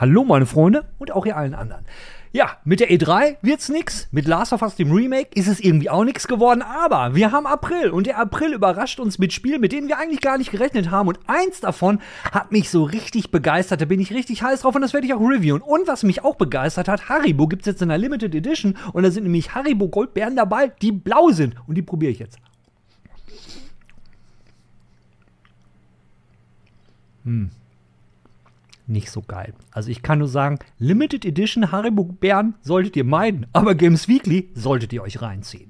Hallo meine Freunde und auch ihr allen anderen. Ja, mit der E3 wird's nix. Mit Last of Us dem Remake ist es irgendwie auch nix geworden. Aber wir haben April und der April überrascht uns mit Spielen, mit denen wir eigentlich gar nicht gerechnet haben. Und eins davon hat mich so richtig begeistert. Da bin ich richtig heiß drauf und das werde ich auch reviewen. Und was mich auch begeistert hat, Haribo gibt's jetzt in der Limited Edition und da sind nämlich Haribo Goldbeeren dabei, die blau sind. Und die probiere ich jetzt. Hm nicht so geil. Also ich kann nur sagen, Limited Edition Haribo Bären solltet ihr meiden, aber Games Weekly solltet ihr euch reinziehen.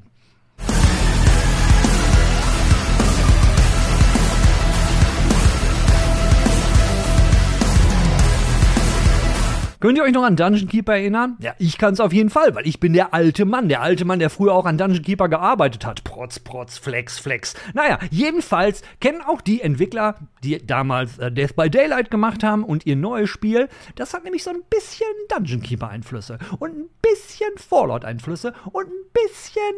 Könnt ihr euch noch an Dungeon Keeper erinnern? Ja, ich kann es auf jeden Fall, weil ich bin der alte Mann. Der alte Mann, der früher auch an Dungeon Keeper gearbeitet hat. Protz, Protz, Flex, Flex. Naja, jedenfalls kennen auch die Entwickler, die damals äh, Death by Daylight gemacht haben und ihr neues Spiel. Das hat nämlich so ein bisschen Dungeon Keeper Einflüsse und ein bisschen Fallout Einflüsse und ein bisschen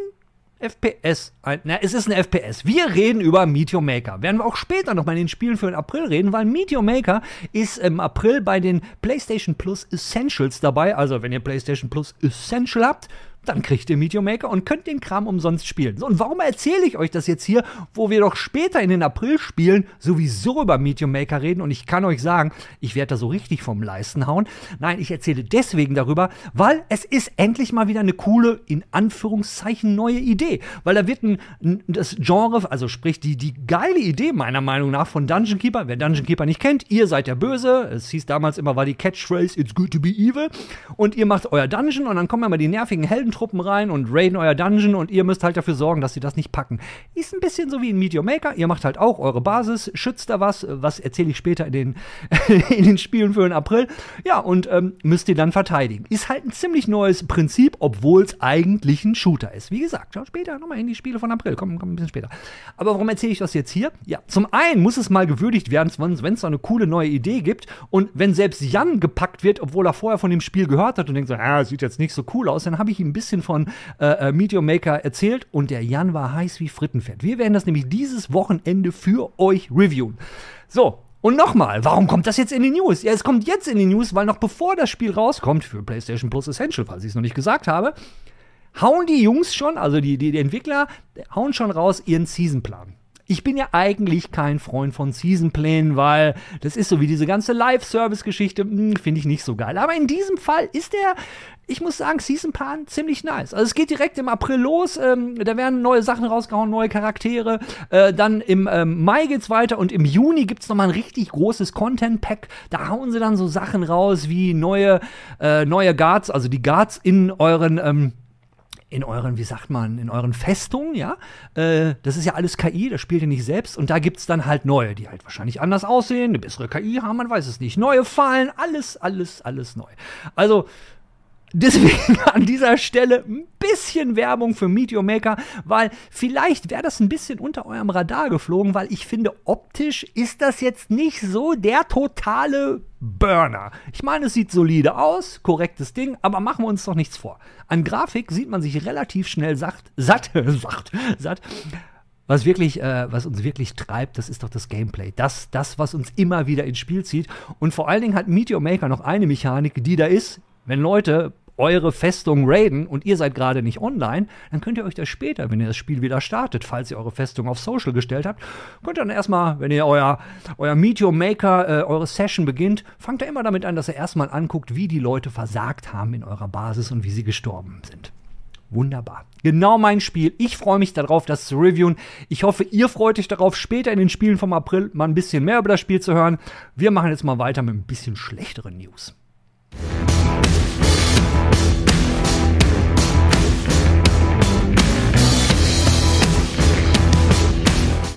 FPS. Na, es ist ein FPS. Wir reden über Meteor Maker. Werden wir auch später noch mal in den Spielen für den April reden, weil Meteor Maker ist im April bei den PlayStation Plus Essentials dabei. Also, wenn ihr PlayStation Plus Essential habt, dann kriegt ihr Meteor Maker und könnt den Kram umsonst spielen. So, und warum erzähle ich euch das jetzt hier, wo wir doch später in den April-Spielen sowieso über Meteor Maker reden und ich kann euch sagen, ich werde da so richtig vom Leisten hauen. Nein, ich erzähle deswegen darüber, weil es ist endlich mal wieder eine coole, in Anführungszeichen, neue Idee. Weil da wird ein, das Genre, also sprich die, die geile Idee meiner Meinung nach von Dungeon Keeper, wer Dungeon Keeper nicht kennt, ihr seid der Böse. Es hieß damals immer, war die Catchphrase, it's good to be evil. Und ihr macht euer Dungeon und dann kommen immer die nervigen Helden Truppen rein und raiden euer Dungeon und ihr müsst halt dafür sorgen, dass sie das nicht packen. Ist ein bisschen so wie in Meteor Maker. Ihr macht halt auch eure Basis, schützt da was, was erzähle ich später in den, in den Spielen für den April. Ja, und ähm, müsst ihr dann verteidigen. Ist halt ein ziemlich neues Prinzip, obwohl es eigentlich ein Shooter ist. Wie gesagt, schaut später nochmal in die Spiele von April. Kommt komm ein bisschen später. Aber warum erzähle ich das jetzt hier? Ja, zum einen muss es mal gewürdigt werden, wenn es so eine coole neue Idee gibt und wenn selbst Jan gepackt wird, obwohl er vorher von dem Spiel gehört hat und denkt so, ah, sieht jetzt nicht so cool aus, dann habe ich ihm ein bisschen bisschen von äh, äh, Meteor Maker erzählt und der Jan war heiß wie Frittenfett. Wir werden das nämlich dieses Wochenende für euch reviewen. So, und nochmal, warum kommt das jetzt in die News? Ja, es kommt jetzt in die News, weil noch bevor das Spiel rauskommt, für PlayStation Plus Essential, falls ich es noch nicht gesagt habe, hauen die Jungs schon, also die, die, die Entwickler, hauen schon raus ihren Seasonplan. Ich bin ja eigentlich kein Freund von Seasonplänen, weil das ist so wie diese ganze Live-Service-Geschichte, hm, finde ich nicht so geil. Aber in diesem Fall ist der, ich muss sagen, Seasonplan ziemlich nice. Also es geht direkt im April los, ähm, da werden neue Sachen rausgehauen, neue Charaktere. Äh, dann im ähm, Mai geht's weiter und im Juni gibt's nochmal ein richtig großes Content-Pack. Da hauen sie dann so Sachen raus wie neue, äh, neue Guards, also die Guards in euren ähm, in euren, wie sagt man, in euren Festungen, ja. Äh, das ist ja alles KI, das spielt ihr nicht selbst. Und da gibt es dann halt neue, die halt wahrscheinlich anders aussehen, eine bessere KI haben, man weiß es nicht. Neue Fallen, alles, alles, alles neu. Also, Deswegen an dieser Stelle ein bisschen Werbung für Meteor Maker, weil vielleicht wäre das ein bisschen unter eurem Radar geflogen, weil ich finde, optisch ist das jetzt nicht so der totale Burner. Ich meine, es sieht solide aus, korrektes Ding, aber machen wir uns doch nichts vor. An Grafik sieht man sich relativ schnell satt, satt, satt, satt. Was wirklich, äh, was uns wirklich treibt, das ist doch das Gameplay. Das, das, was uns immer wieder ins Spiel zieht. Und vor allen Dingen hat Meteor Maker noch eine Mechanik, die da ist, wenn Leute eure Festung raiden und ihr seid gerade nicht online, dann könnt ihr euch das später, wenn ihr das Spiel wieder startet, falls ihr eure Festung auf Social gestellt habt, könnt ihr dann erstmal, wenn ihr euer, euer Meteor Maker, äh, eure Session beginnt, fangt ihr immer damit an, dass ihr erstmal anguckt, wie die Leute versagt haben in eurer Basis und wie sie gestorben sind. Wunderbar. Genau mein Spiel. Ich freue mich darauf, das zu reviewen. Ich hoffe, ihr freut euch darauf, später in den Spielen vom April mal ein bisschen mehr über das Spiel zu hören. Wir machen jetzt mal weiter mit ein bisschen schlechteren News.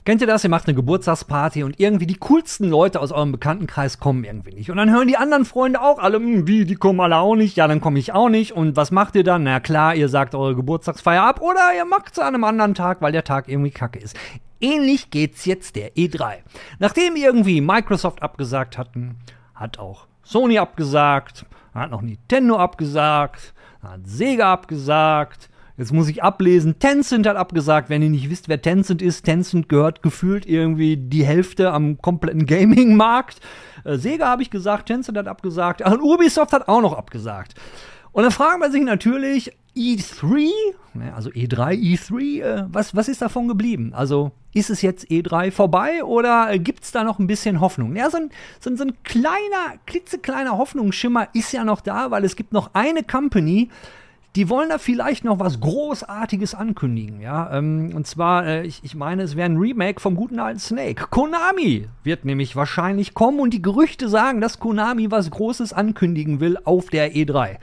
Kennt ihr das? Ihr macht eine Geburtstagsparty und irgendwie die coolsten Leute aus eurem Bekanntenkreis kommen irgendwie nicht. Und dann hören die anderen Freunde auch alle, hm, wie, die kommen alle auch nicht, ja, dann komme ich auch nicht. Und was macht ihr dann? Na klar, ihr sagt eure Geburtstagsfeier ab oder ihr macht es an einem anderen Tag, weil der Tag irgendwie kacke ist. Ähnlich geht's jetzt der E3. Nachdem irgendwie Microsoft abgesagt hatten, hat auch Sony abgesagt, hat noch Nintendo abgesagt, hat Sega abgesagt, Jetzt muss ich ablesen, Tencent hat abgesagt. Wenn ihr nicht wisst, wer Tencent ist, Tencent gehört gefühlt irgendwie die Hälfte am kompletten Gaming-Markt. Äh, Sega habe ich gesagt, Tencent hat abgesagt. und Ubisoft hat auch noch abgesagt. Und dann fragt man sich natürlich, E3, ne, also E3, E3, äh, was, was ist davon geblieben? Also ist es jetzt E3 vorbei oder gibt es da noch ein bisschen Hoffnung? Ja, so ein, so, ein, so ein kleiner, klitzekleiner Hoffnungsschimmer ist ja noch da, weil es gibt noch eine Company, die wollen da vielleicht noch was Großartiges ankündigen, ja. Ähm, und zwar, äh, ich, ich meine, es wäre ein Remake vom guten alten Snake. Konami wird nämlich wahrscheinlich kommen und die Gerüchte sagen, dass Konami was Großes ankündigen will auf der E3.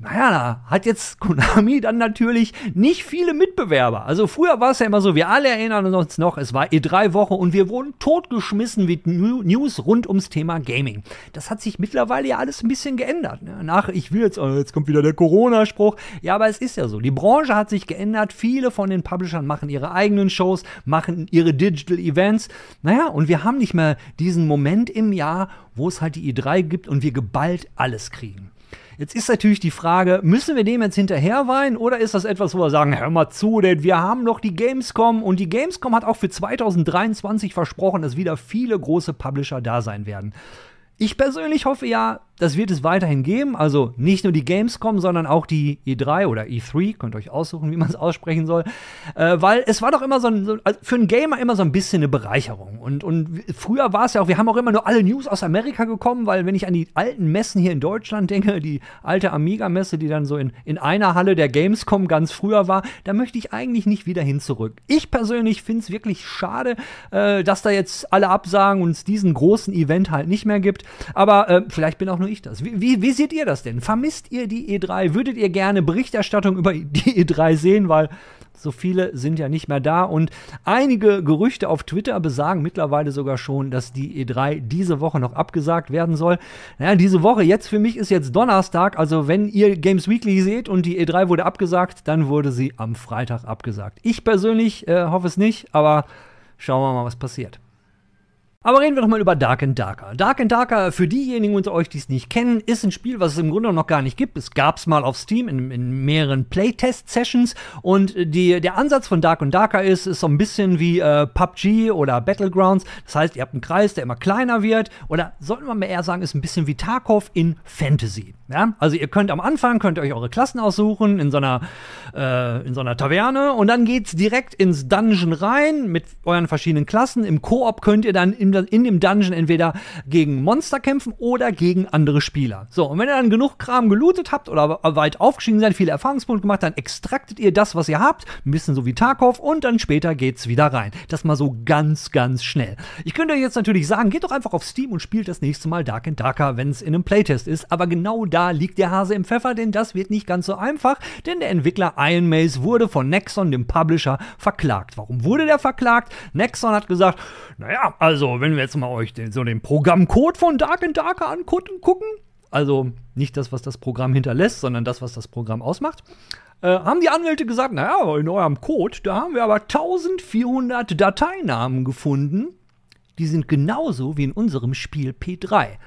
Naja, da hat jetzt Konami dann natürlich nicht viele Mitbewerber. Also früher war es ja immer so, wir alle erinnern uns noch, es war E3-Woche und wir wurden totgeschmissen mit News rund ums Thema Gaming. Das hat sich mittlerweile ja alles ein bisschen geändert. Ne? Nach, ich will jetzt, oh, jetzt kommt wieder der Corona-Spruch. Ja, aber es ist ja so. Die Branche hat sich geändert. Viele von den Publishern machen ihre eigenen Shows, machen ihre Digital Events. Naja, und wir haben nicht mehr diesen Moment im Jahr, wo es halt die E3 gibt und wir geballt alles kriegen. Jetzt ist natürlich die Frage, müssen wir dem jetzt hinterher weinen oder ist das etwas, wo wir sagen, hör mal zu, denn wir haben noch die Gamescom und die Gamescom hat auch für 2023 versprochen, dass wieder viele große Publisher da sein werden. Ich persönlich hoffe ja, das wird es weiterhin geben. Also nicht nur die Gamescom, sondern auch die E3 oder E3, könnt ihr euch aussuchen, wie man es aussprechen soll. Äh, weil es war doch immer so, ein, so also für einen Gamer immer so ein bisschen eine Bereicherung. Und, und früher war es ja auch, wir haben auch immer nur alle News aus Amerika gekommen, weil wenn ich an die alten Messen hier in Deutschland denke, die alte Amiga-Messe, die dann so in, in einer Halle der Gamescom ganz früher war, da möchte ich eigentlich nicht wieder hin zurück. Ich persönlich finde es wirklich schade, äh, dass da jetzt alle absagen und es diesen großen Event halt nicht mehr gibt. Aber äh, vielleicht bin auch nur nur ich das. Wie, wie, wie seht ihr das denn? Vermisst ihr die E3? Würdet ihr gerne Berichterstattung über die E3 sehen? Weil so viele sind ja nicht mehr da. Und einige Gerüchte auf Twitter besagen mittlerweile sogar schon, dass die E3 diese Woche noch abgesagt werden soll. Naja, diese Woche, jetzt für mich ist jetzt Donnerstag. Also wenn ihr Games Weekly seht und die E3 wurde abgesagt, dann wurde sie am Freitag abgesagt. Ich persönlich äh, hoffe es nicht, aber schauen wir mal, was passiert. Aber reden wir doch mal über Dark and Darker. Dark and Darker, für diejenigen unter euch, die es nicht kennen, ist ein Spiel, was es im Grunde noch gar nicht gibt. Es gab es mal auf Steam in, in mehreren Playtest-Sessions und die, der Ansatz von Dark and Darker ist, ist so ein bisschen wie äh, PUBG oder Battlegrounds. Das heißt, ihr habt einen Kreis, der immer kleiner wird oder sollten wir mal eher sagen, ist ein bisschen wie Tarkov in Fantasy. Ja? Also ihr könnt am Anfang, könnt ihr euch eure Klassen aussuchen in so einer, äh, in so einer Taverne und dann geht's direkt ins Dungeon rein mit euren verschiedenen Klassen. Im Koop könnt ihr dann in in, dem Dungeon entweder gegen Monster kämpfen oder gegen andere Spieler. So, und wenn ihr dann genug Kram gelootet habt oder weit aufgestiegen seid, viele Erfahrungspunkte gemacht, dann extraktet ihr das, was ihr habt, ein bisschen so wie Tarkov und dann später geht's wieder rein. Das mal so ganz, ganz schnell. Ich könnte euch jetzt natürlich sagen, geht doch einfach auf Steam und spielt das nächste Mal Dark and Darker, wenn es in einem Playtest ist, aber genau da liegt der Hase im Pfeffer, denn das wird nicht ganz so einfach, denn der Entwickler Iron Maze wurde von Nexon, dem Publisher, verklagt. Warum wurde der verklagt? Nexon hat gesagt, naja, also wenn wir jetzt mal euch den, so den Programmcode von Dark and Darker angucken, also nicht das, was das Programm hinterlässt, sondern das, was das Programm ausmacht, äh, haben die Anwälte gesagt, naja, in eurem Code, da haben wir aber 1400 Dateinamen gefunden, die sind genauso wie in unserem Spiel P3.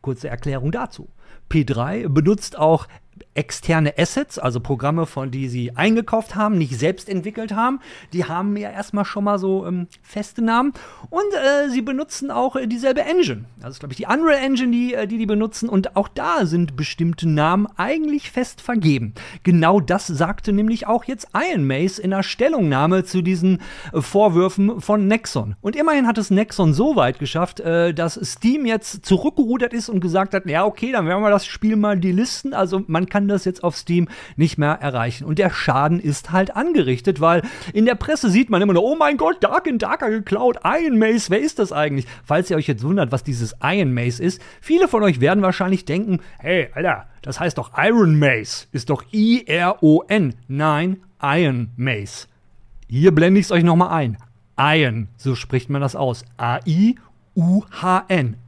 Kurze Erklärung dazu. P3 benutzt auch externe Assets, also Programme, von die sie eingekauft haben, nicht selbst entwickelt haben. Die haben ja erstmal schon mal so ähm, feste Namen. Und äh, sie benutzen auch äh, dieselbe Engine. Das ist, glaube ich, die Unreal Engine, die, äh, die die benutzen. Und auch da sind bestimmte Namen eigentlich fest vergeben. Genau das sagte nämlich auch jetzt Iron Mace in einer Stellungnahme zu diesen äh, Vorwürfen von Nexon. Und immerhin hat es Nexon so weit geschafft, äh, dass Steam jetzt zurückgerudert ist und gesagt hat, ja, okay, dann werden wir das Spiel mal delisten. Also man kann das jetzt auf Steam nicht mehr erreichen. Und der Schaden ist halt angerichtet, weil in der Presse sieht man immer nur, oh mein Gott, Dark and Darker geklaut, Iron Mace, wer ist das eigentlich? Falls ihr euch jetzt wundert, was dieses Iron Mace ist, viele von euch werden wahrscheinlich denken, hey, Alter, das heißt doch Iron Mace, ist doch I-R-O-N. Nein, Iron Mace. Hier blende ich es euch nochmal ein. Iron, so spricht man das aus. A-I-U-H-N.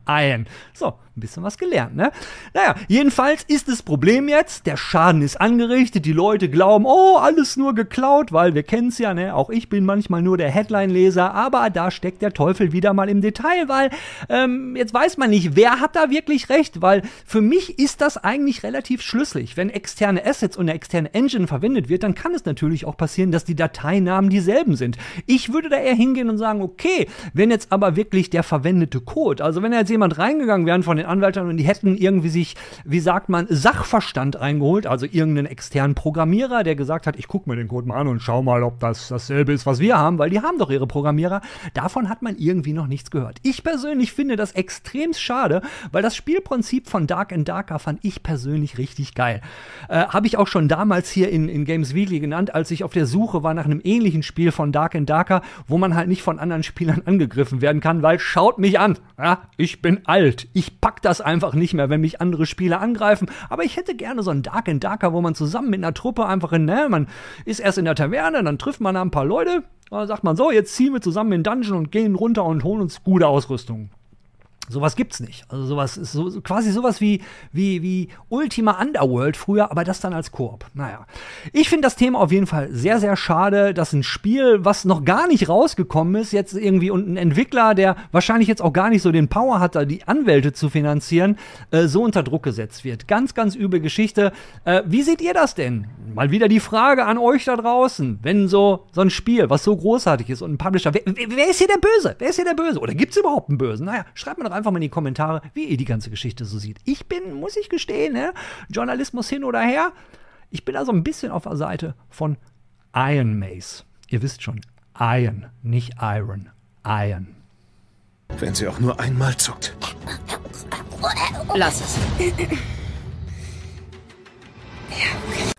Iron. So, ein bisschen was gelernt, ne? Naja, jedenfalls ist das Problem jetzt, der Schaden ist angerichtet, die Leute glauben, oh, alles nur geklaut, weil wir kennen es ja, ne? Auch ich bin manchmal nur der Headline-Leser, aber da steckt der Teufel wieder mal im Detail, weil ähm, jetzt weiß man nicht, wer hat da wirklich recht, weil für mich ist das eigentlich relativ schlüssig. Wenn externe Assets und eine externe Engine verwendet wird, dann kann es natürlich auch passieren, dass die Dateinamen dieselben sind. Ich würde da eher hingehen und sagen, okay, wenn jetzt aber wirklich der verwendete Code, also wenn jetzt jemand reingegangen wäre von den Anwältern und die hätten irgendwie sich, wie sagt man, Sachverstand reingeholt, also irgendeinen externen Programmierer, der gesagt hat, ich gucke mir den Code mal an und schau mal, ob das dasselbe ist, was wir haben, weil die haben doch ihre Programmierer. Davon hat man irgendwie noch nichts gehört. Ich persönlich finde das extrem schade, weil das Spielprinzip von Dark and Darker fand ich persönlich richtig geil. Äh, Habe ich auch schon damals hier in, in Games Weekly genannt, als ich auf der Suche war nach einem ähnlichen Spiel von Dark and Darker, wo man halt nicht von anderen Spielern angegriffen werden kann, weil schaut mich an, ja, ich bin alt, ich pack das einfach nicht mehr, wenn mich andere Spieler angreifen, aber ich hätte gerne so ein Dark and Darker, wo man zusammen mit einer Truppe einfach in, ne, man ist erst in der Taverne, dann trifft man da ein paar Leute, dann sagt man so, jetzt ziehen wir zusammen in den Dungeon und gehen runter und holen uns gute Ausrüstung. Sowas gibt's nicht. Also sowas ist so, quasi sowas wie, wie, wie Ultima Underworld früher, aber das dann als Koop. Naja. Ich finde das Thema auf jeden Fall sehr, sehr schade, dass ein Spiel, was noch gar nicht rausgekommen ist, jetzt irgendwie und ein Entwickler, der wahrscheinlich jetzt auch gar nicht so den Power hat, die Anwälte zu finanzieren, äh, so unter Druck gesetzt wird. Ganz, ganz üble Geschichte. Äh, wie seht ihr das denn? Mal wieder die Frage an euch da draußen. Wenn so, so ein Spiel, was so großartig ist und ein Publisher, wer, wer ist hier der Böse? Wer ist hier der Böse? Oder gibt's überhaupt einen Bösen? Naja, schreibt mir doch einfach mal in die Kommentare, wie ihr die ganze Geschichte so seht. Ich bin, muss ich gestehen, ne? Journalismus hin oder her. Ich bin also ein bisschen auf der Seite von Iron Mace. Ihr wisst schon, Iron, nicht Iron. Iron. Wenn sie auch nur einmal zuckt. Lass es.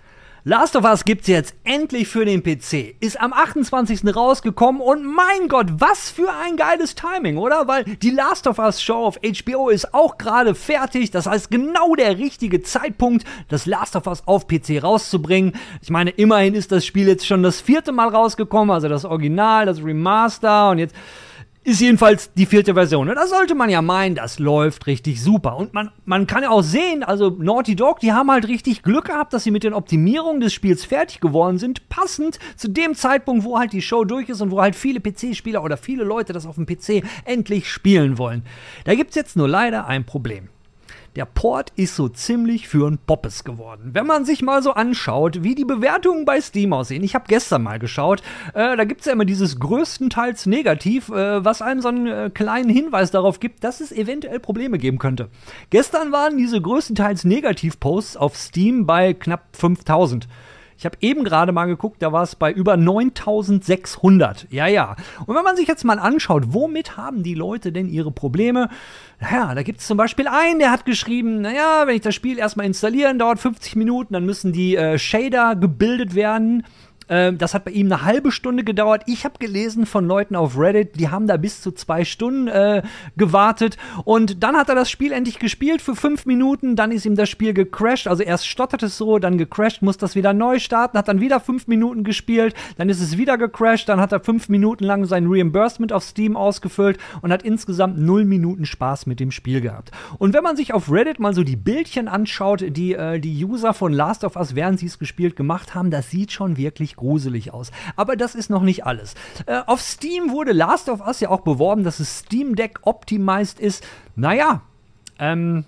Last of Us gibt's jetzt endlich für den PC. Ist am 28. rausgekommen und mein Gott, was für ein geiles Timing, oder? Weil die Last of Us Show auf HBO ist auch gerade fertig. Das heißt, genau der richtige Zeitpunkt, das Last of Us auf PC rauszubringen. Ich meine, immerhin ist das Spiel jetzt schon das vierte Mal rausgekommen, also das Original, das Remaster und jetzt ist jedenfalls die vierte Version. Und da sollte man ja meinen, das läuft richtig super. Und man, man kann ja auch sehen, also Naughty Dog, die haben halt richtig Glück gehabt, dass sie mit den Optimierungen des Spiels fertig geworden sind, passend zu dem Zeitpunkt, wo halt die Show durch ist und wo halt viele PC-Spieler oder viele Leute das auf dem PC endlich spielen wollen. Da gibt's jetzt nur leider ein Problem der Port ist so ziemlich für ein Poppes geworden. Wenn man sich mal so anschaut, wie die Bewertungen bei Steam aussehen. Ich habe gestern mal geschaut, äh, da gibt's ja immer dieses größtenteils Negativ, äh, was einem so einen äh, kleinen Hinweis darauf gibt, dass es eventuell Probleme geben könnte. Gestern waren diese größtenteils Negativ-Posts auf Steam bei knapp 5000. Ich habe eben gerade mal geguckt, da war es bei über 9600. Ja, ja. Und wenn man sich jetzt mal anschaut, womit haben die Leute denn ihre Probleme? Naja, da gibt es zum Beispiel einen, der hat geschrieben, naja, wenn ich das Spiel erstmal installieren, dauert 50 Minuten, dann müssen die äh, Shader gebildet werden. Ähm, das hat bei ihm eine halbe Stunde gedauert. Ich habe gelesen von Leuten auf Reddit, die haben da bis zu zwei Stunden äh, gewartet. Und dann hat er das Spiel endlich gespielt für fünf Minuten. Dann ist ihm das Spiel gecrashed. Also erst stottert es so, dann gecrashed, muss das wieder neu starten, hat dann wieder fünf Minuten gespielt. Dann ist es wieder gecrashed. Dann hat er fünf Minuten lang sein Reimbursement auf Steam ausgefüllt und hat insgesamt null Minuten Spaß mit dem Spiel gehabt. Und wenn man sich auf Reddit mal so die Bildchen anschaut, die äh, die User von Last of Us, während sie es gespielt gemacht haben, das sieht schon wirklich gruselig aus. Aber das ist noch nicht alles. Äh, auf Steam wurde Last of Us ja auch beworben, dass es Steam Deck optimized ist. Naja, ähm,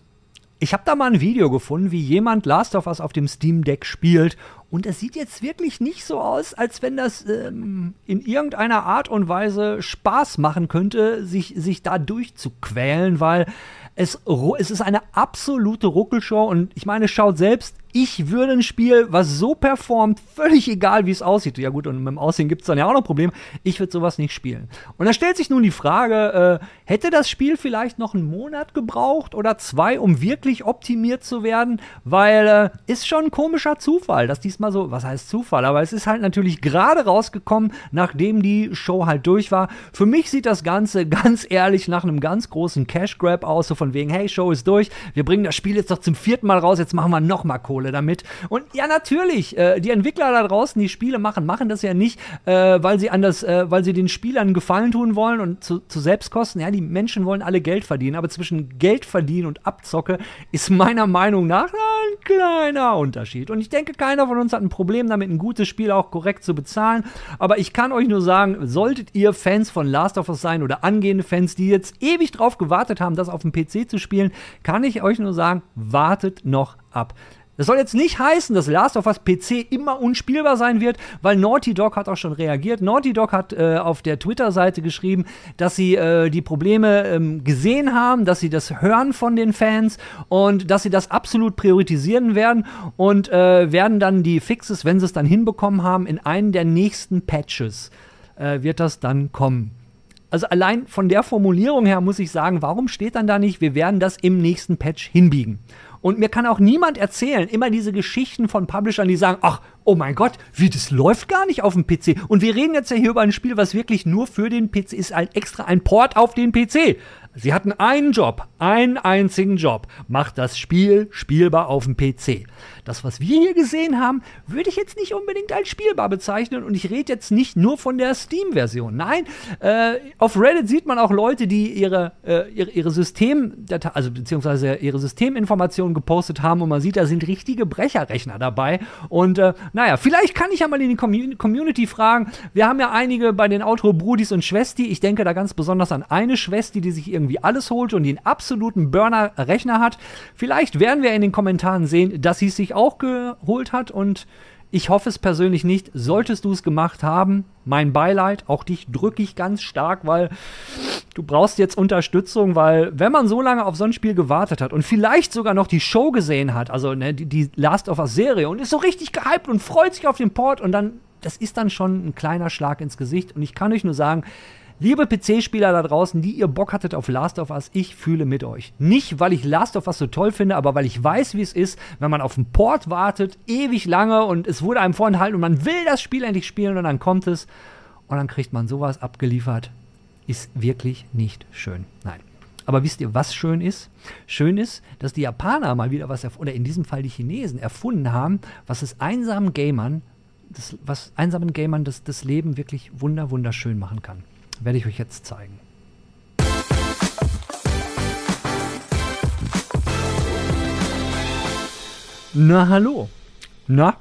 ich habe da mal ein Video gefunden, wie jemand Last of Us auf dem Steam Deck spielt. Und es sieht jetzt wirklich nicht so aus, als wenn das ähm, in irgendeiner Art und Weise Spaß machen könnte, sich, sich da durchzuquälen, weil es, es ist eine absolute Ruckelshow. Und ich meine, schaut selbst, ich würde ein Spiel, was so performt, völlig egal, wie es aussieht. Ja gut, und mit dem Aussehen gibt es dann ja auch noch Probleme. Ich würde sowas nicht spielen. Und da stellt sich nun die Frage, äh, hätte das Spiel vielleicht noch einen Monat gebraucht oder zwei, um wirklich optimiert zu werden? Weil äh, ist schon ein komischer Zufall, dass diesmal so, was heißt Zufall, aber es ist halt natürlich gerade rausgekommen, nachdem die Show halt durch war. Für mich sieht das Ganze ganz ehrlich nach einem ganz großen Cash Grab aus, so von wegen, hey, Show ist durch, wir bringen das Spiel jetzt doch zum vierten Mal raus, jetzt machen wir noch mal Kohle Kohle damit. Und ja, natürlich, äh, die Entwickler da draußen, die Spiele machen, machen das ja nicht, äh, weil sie anders, äh, weil sie den Spielern Gefallen tun wollen und zu, zu Selbstkosten. Ja, die Menschen wollen alle Geld verdienen, aber zwischen Geld verdienen und Abzocke ist meiner Meinung nach ein kleiner Unterschied. Und ich denke, keiner von uns hat ein Problem damit, ein gutes Spiel auch korrekt zu bezahlen. Aber ich kann euch nur sagen, solltet ihr Fans von Last of Us sein oder angehende Fans, die jetzt ewig drauf gewartet haben, das auf dem PC zu spielen, kann ich euch nur sagen, wartet noch ab. Das soll jetzt nicht heißen, dass Last of Us PC immer unspielbar sein wird, weil Naughty Dog hat auch schon reagiert. Naughty Dog hat äh, auf der Twitter-Seite geschrieben, dass sie äh, die Probleme ähm, gesehen haben, dass sie das hören von den Fans und dass sie das absolut priorisieren werden und äh, werden dann die Fixes, wenn sie es dann hinbekommen haben, in einen der nächsten Patches äh, wird das dann kommen. Also allein von der Formulierung her muss ich sagen, warum steht dann da nicht, wir werden das im nächsten Patch hinbiegen? Und mir kann auch niemand erzählen, immer diese Geschichten von Publishern, die sagen, ach, oh mein Gott, wie das läuft gar nicht auf dem PC. Und wir reden jetzt ja hier über ein Spiel, was wirklich nur für den PC ist, ein extra ein Port auf den PC. Sie hatten einen Job, einen einzigen Job. Macht das Spiel spielbar auf dem PC. Das, was wir hier gesehen haben, würde ich jetzt nicht unbedingt als spielbar bezeichnen. Und ich rede jetzt nicht nur von der Steam-Version. Nein, äh, auf Reddit sieht man auch Leute, die ihre, äh, ihre, ihre Systemdatei, also beziehungsweise ihre Systeminformationen gepostet haben. Und man sieht, da sind richtige Brecherrechner dabei. Und äh, naja, vielleicht kann ich ja mal in die Community fragen. Wir haben ja einige bei den Outro-Brudis und Schwesti. Ich denke da ganz besonders an eine Schwesti, die sich irgendwie alles holt und den absoluten Burner-Rechner hat. Vielleicht werden wir in den Kommentaren sehen, dass sie es sich auch geholt hat und ich hoffe es persönlich nicht. Solltest du es gemacht haben, mein Beileid, auch dich drücke ich ganz stark, weil du brauchst jetzt Unterstützung, weil wenn man so lange auf so ein Spiel gewartet hat und vielleicht sogar noch die Show gesehen hat, also ne, die, Last of Us Serie und ist so richtig gehypt und freut sich auf den Port und dann, das ist dann schon ein kleiner Schlag ins Gesicht und ich kann euch nur sagen, Liebe PC-Spieler da draußen, die ihr Bock hattet auf Last of Us, ich fühle mit euch. Nicht, weil ich Last of Us so toll finde, aber weil ich weiß, wie es ist, wenn man auf den Port wartet, ewig lange und es wurde einem vorenthalten und man will das Spiel endlich spielen und dann kommt es und dann kriegt man sowas abgeliefert. Ist wirklich nicht schön. Nein. Aber wisst ihr, was schön ist? Schön ist, dass die Japaner mal wieder was, oder in diesem Fall die Chinesen, erfunden haben, was es einsamen Gamern, das, was einsamen Gamern das, das Leben wirklich wunder, wunderschön machen kann. Werde ich euch jetzt zeigen. Na hallo. Na?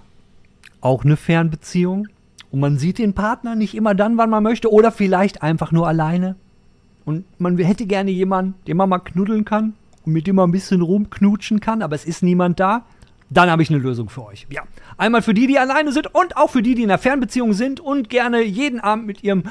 Auch eine Fernbeziehung? Und man sieht den Partner nicht immer dann, wann man möchte, oder vielleicht einfach nur alleine. Und man hätte gerne jemanden, den man mal knuddeln kann und mit dem man ein bisschen rumknutschen kann, aber es ist niemand da. Dann habe ich eine Lösung für euch. Ja. Einmal für die, die alleine sind und auch für die, die in einer Fernbeziehung sind und gerne jeden Abend mit ihrem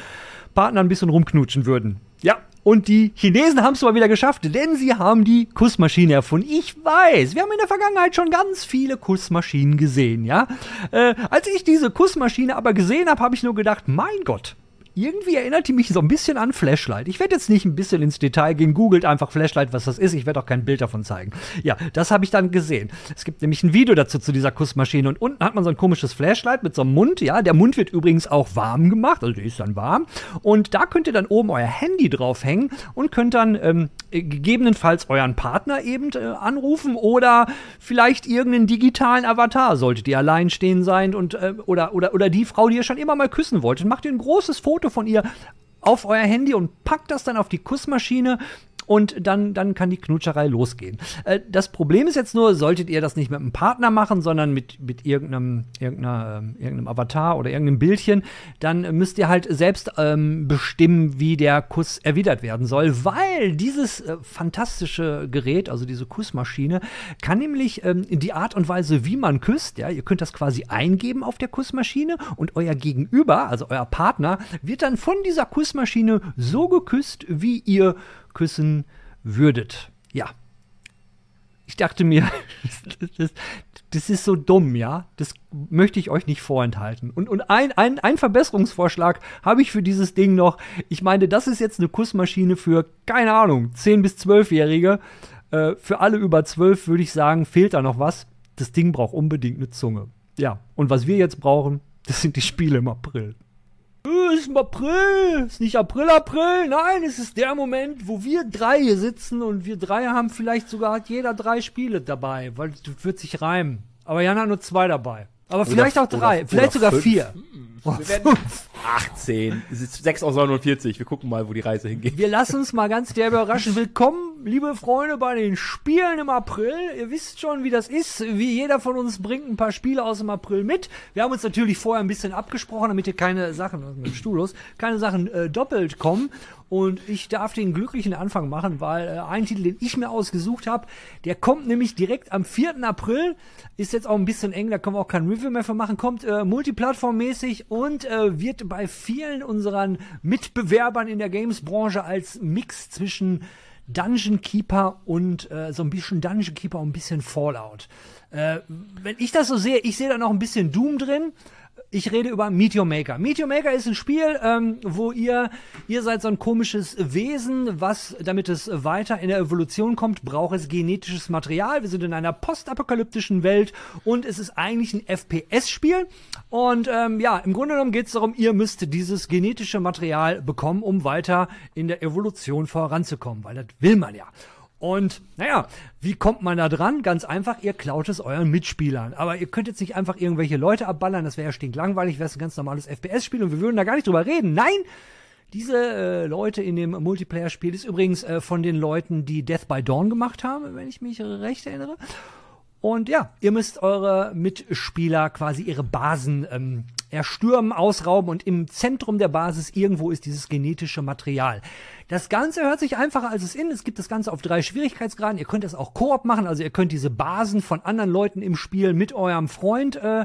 Partner ein bisschen rumknutschen würden. Ja, und die Chinesen haben es mal wieder geschafft, denn sie haben die Kussmaschine erfunden. Ich weiß, wir haben in der Vergangenheit schon ganz viele Kussmaschinen gesehen, ja. Äh, als ich diese Kussmaschine aber gesehen habe, habe ich nur gedacht, mein Gott, irgendwie erinnert die mich so ein bisschen an Flashlight. Ich werde jetzt nicht ein bisschen ins Detail gehen, googelt einfach Flashlight, was das ist. Ich werde auch kein Bild davon zeigen. Ja, das habe ich dann gesehen. Es gibt nämlich ein Video dazu zu dieser Kussmaschine und unten hat man so ein komisches Flashlight mit so einem Mund. Ja, der Mund wird übrigens auch warm gemacht, also der ist dann warm. Und da könnt ihr dann oben euer Handy draufhängen und könnt dann ähm, gegebenenfalls euren Partner eben äh, anrufen oder vielleicht irgendeinen digitalen Avatar, solltet ihr alleinstehen sein und äh, oder, oder, oder die Frau, die ihr schon immer mal küssen wolltet. Macht ihr ein großes Foto Foto von ihr auf euer Handy und packt das dann auf die Kussmaschine und dann, dann kann die Knutscherei losgehen. Äh, das Problem ist jetzt nur, solltet ihr das nicht mit einem Partner machen, sondern mit, mit irgendeinem, irgendeiner, äh, irgendeinem Avatar oder irgendeinem Bildchen, dann müsst ihr halt selbst ähm, bestimmen, wie der Kuss erwidert werden soll, weil dieses äh, fantastische Gerät, also diese Kussmaschine, kann nämlich ähm, die Art und Weise, wie man küsst, ja, ihr könnt das quasi eingeben auf der Kussmaschine und euer Gegenüber, also euer Partner, wird dann von dieser Kussmaschine so geküsst, wie ihr küssen würdet. Ja. Ich dachte mir, das, das, ist so dumm, ja. Das möchte ich euch nicht vorenthalten. Und, und ein, ein, ein Verbesserungsvorschlag habe ich für dieses Ding noch. Ich meine, das ist jetzt eine Kussmaschine für, keine Ahnung, 10- bis 12-Jährige. Äh, für alle über 12 würde ich sagen, fehlt da noch was. Das Ding braucht unbedingt eine Zunge. Ja, und was wir jetzt brauchen, das sind die Spiele im April. Es ist im April, es ist nicht April, April, nein, es ist der Moment, wo wir drei hier sitzen und wir drei haben vielleicht sogar hat jeder drei Spiele dabei, weil das wird sich reimen. Aber Jan hat nur zwei dabei. Aber vielleicht auch drei, oder, vielleicht oder sogar fünf. vier. Wir werden 18. Es ist 6 aus 49. Wir gucken mal, wo die Reise hingeht. Wir lassen uns mal ganz der überraschen. Willkommen, liebe Freunde, bei den Spielen im April. Ihr wisst schon, wie das ist. Wie jeder von uns bringt ein paar Spiele aus dem April mit. Wir haben uns natürlich vorher ein bisschen abgesprochen, damit hier keine Sachen, mit dem Stuhl los, keine Sachen äh, doppelt kommen. Und ich darf den glücklichen Anfang machen, weil äh, ein Titel, den ich mir ausgesucht habe, der kommt nämlich direkt am 4. April. Ist jetzt auch ein bisschen eng, da können wir auch kein Review mehr für machen. Kommt äh, multiplattformmäßig und äh, wird bei vielen unseren Mitbewerbern in der Games-Branche als Mix zwischen Dungeon Keeper und äh, so ein bisschen Dungeon Keeper und ein bisschen Fallout. Äh, wenn ich das so sehe, ich sehe da noch ein bisschen Doom drin. Ich rede über Meteor Maker. Meteor Maker ist ein Spiel, ähm, wo ihr, ihr seid so ein komisches Wesen, was, damit es weiter in der Evolution kommt, braucht es genetisches Material. Wir sind in einer postapokalyptischen Welt und es ist eigentlich ein FPS-Spiel. Und ähm, ja, im Grunde genommen geht es darum, ihr müsst dieses genetische Material bekommen, um weiter in der Evolution voranzukommen, weil das will man ja. Und naja, wie kommt man da dran? Ganz einfach, ihr klaut es euren Mitspielern. Aber ihr könnt jetzt nicht einfach irgendwelche Leute abballern, das wäre ja stinklangweilig, wäre es ein ganz normales FPS-Spiel und wir würden da gar nicht drüber reden. Nein! Diese äh, Leute in dem Multiplayer-Spiel ist übrigens äh, von den Leuten, die Death by Dawn gemacht haben, wenn ich mich recht erinnere. Und ja, ihr müsst eure Mitspieler quasi ihre Basen ähm, erstürmen, ausrauben und im Zentrum der Basis irgendwo ist dieses genetische Material. Das Ganze hört sich einfacher als es ist. Es gibt das Ganze auf drei Schwierigkeitsgraden. Ihr könnt das auch Koop machen, also ihr könnt diese Basen von anderen Leuten im Spiel mit eurem Freund äh,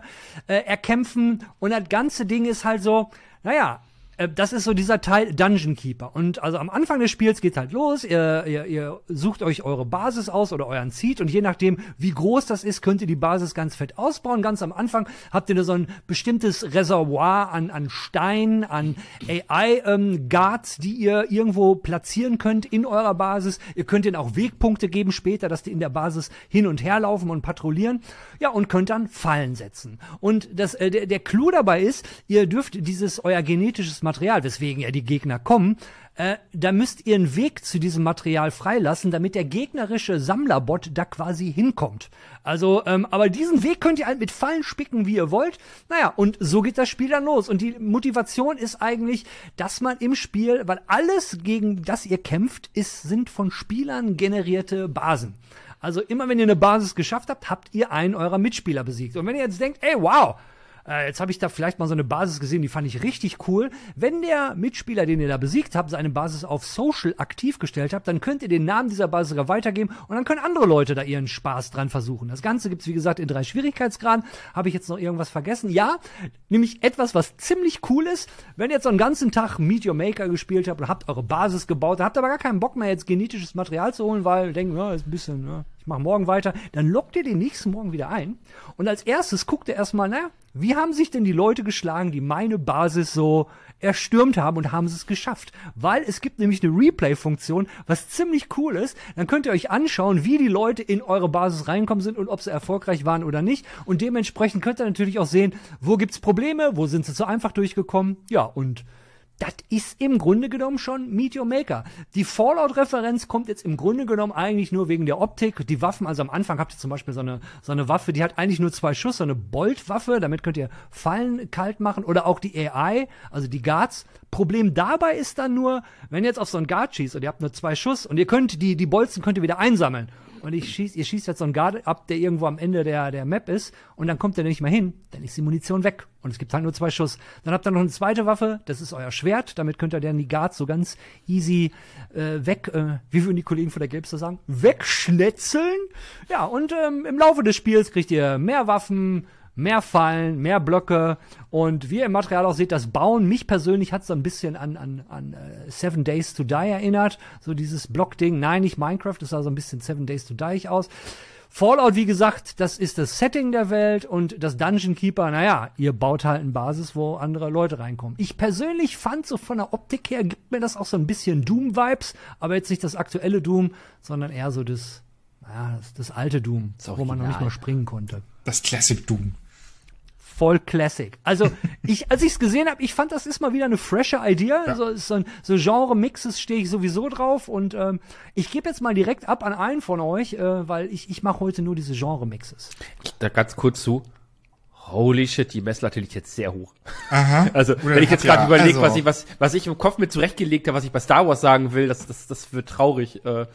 äh, erkämpfen. Und das ganze Ding ist halt so, naja, äh, das ist so dieser Teil Dungeon Keeper. Und also am Anfang des Spiels geht's halt los. Ihr, ihr, ihr sucht euch eure Basis aus oder euren Seed und je nachdem, wie groß das ist, könnt ihr die Basis ganz fett ausbauen. Ganz am Anfang habt ihr so ein bestimmtes Reservoir an, an Stein, an AI-Guards, ähm, die ihr irgendwo platzieren könnt in eurer Basis. Ihr könnt ihnen auch Wegpunkte geben später, dass die in der Basis hin und her laufen und patrouillieren. Ja, und könnt dann Fallen setzen. Und das, äh, der, der Clou dabei ist, ihr dürft dieses euer genetisches weswegen ja die Gegner kommen, äh, da müsst ihr einen Weg zu diesem Material freilassen, damit der gegnerische Sammlerbot da quasi hinkommt. Also, ähm, aber diesen Weg könnt ihr halt mit Fallen spicken, wie ihr wollt. Naja, und so geht das Spiel dann los. Und die Motivation ist eigentlich, dass man im Spiel, weil alles, gegen das ihr kämpft, ist, sind von Spielern generierte Basen. Also immer wenn ihr eine Basis geschafft habt, habt ihr einen eurer Mitspieler besiegt. Und wenn ihr jetzt denkt, ey, wow, äh, jetzt habe ich da vielleicht mal so eine Basis gesehen, die fand ich richtig cool. Wenn der Mitspieler, den ihr da besiegt habt, seine Basis auf Social aktiv gestellt habt, dann könnt ihr den Namen dieser Basis sogar weitergeben und dann können andere Leute da ihren Spaß dran versuchen. Das Ganze gibt's wie gesagt in drei Schwierigkeitsgraden. Habe ich jetzt noch irgendwas vergessen? Ja, nämlich etwas, was ziemlich cool ist. Wenn ihr jetzt so einen ganzen Tag Meet Your Maker gespielt habt und habt eure Basis gebaut, habt aber gar keinen Bock mehr jetzt genetisches Material zu holen, weil ihr denkt, ja, ist ein bisschen, ja, ich mache morgen weiter, dann lockt ihr den nächsten Morgen wieder ein und als erstes guckt ihr erstmal, naja, wie haben sich denn die Leute geschlagen, die meine Basis so erstürmt haben und haben sie es geschafft? Weil es gibt nämlich eine Replay-Funktion, was ziemlich cool ist. Dann könnt ihr euch anschauen, wie die Leute in eure Basis reinkommen sind und ob sie erfolgreich waren oder nicht. Und dementsprechend könnt ihr natürlich auch sehen, wo gibt's Probleme, wo sind sie zu einfach durchgekommen. Ja, und das ist im Grunde genommen schon Meet Your Maker. Die Fallout-Referenz kommt jetzt im Grunde genommen eigentlich nur wegen der Optik. Die Waffen, also am Anfang habt ihr zum Beispiel so eine, so eine Waffe, die hat eigentlich nur zwei Schuss, so eine Bolt-Waffe, damit könnt ihr Fallen kalt machen oder auch die AI, also die Guards. Problem dabei ist dann nur, wenn ihr jetzt auf so einen Guard schießt und ihr habt nur zwei Schuss und ihr könnt die, die Bolzen könnt ihr wieder einsammeln und ich schieß, ihr schießt jetzt so einen Guard ab, der irgendwo am Ende der, der Map ist. Und dann kommt er nicht mehr hin, dann ist die Munition weg. Und es gibt halt nur zwei Schuss. Dann habt ihr noch eine zweite Waffe, das ist euer Schwert, damit könnt ihr dann die Guards so ganz easy äh, weg, äh, wie würden die Kollegen von der Gelbster sagen, wegschnetzeln. Ja, und ähm, im Laufe des Spiels kriegt ihr mehr Waffen, mehr Fallen, mehr Blöcke und wie ihr im Material auch seht, das Bauen, mich persönlich hat so ein bisschen an, an, an uh, Seven Days to Die erinnert, so dieses Blockding, nein, nicht Minecraft, das sah so ein bisschen Seven Days to Die aus. Fallout, wie gesagt, das ist das Setting der Welt und das Dungeon Keeper, naja, ihr baut halt eine Basis, wo andere Leute reinkommen. Ich persönlich fand so von der Optik her gibt mir das auch so ein bisschen Doom-Vibes, aber jetzt nicht das aktuelle Doom, sondern eher so das, naja, das, das alte Doom, wo man noch nicht mal springen konnte. Das Classic Doom. Voll Classic. Also ich, als ich es gesehen habe, ich fand, das ist mal wieder eine frische Idee. Ja. So, so, so Genre-Mixes stehe ich sowieso drauf und ähm, ich gebe jetzt mal direkt ab an einen von euch, äh, weil ich, ich mache heute nur diese Genre-Mixes. Da ganz kurz zu. Holy shit, die Messlatte liegt jetzt sehr hoch. Aha. Also, Oder wenn ich jetzt gerade ja- überlege, also- was ich, was, was ich im Kopf mir zurechtgelegt habe, was ich bei Star Wars sagen will, das, das, das wird traurig. Äh,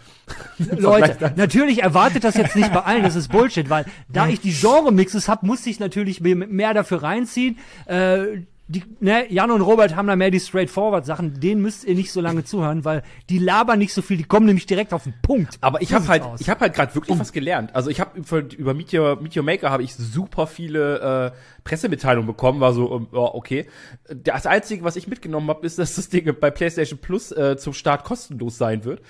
Leute, natürlich erwartet das jetzt nicht bei allen, das ist Bullshit, weil da ich die Genre-Mixes habe, musste ich natürlich mir mehr dafür reinziehen. Äh, die, ne, Jan und Robert haben da mehr die straightforward-Sachen, denen müsst ihr nicht so lange zuhören, weil die labern nicht so viel, die kommen nämlich direkt auf den Punkt. Aber ich habe halt, aus. ich habe halt gerade wirklich was gelernt. Also ich habe über, über Meet Your, Meet Your Maker habe ich super viele äh, Pressemitteilungen bekommen. War so, ja, okay. Das Einzige, was ich mitgenommen habe, ist, dass das Ding bei PlayStation Plus äh, zum Start kostenlos sein wird.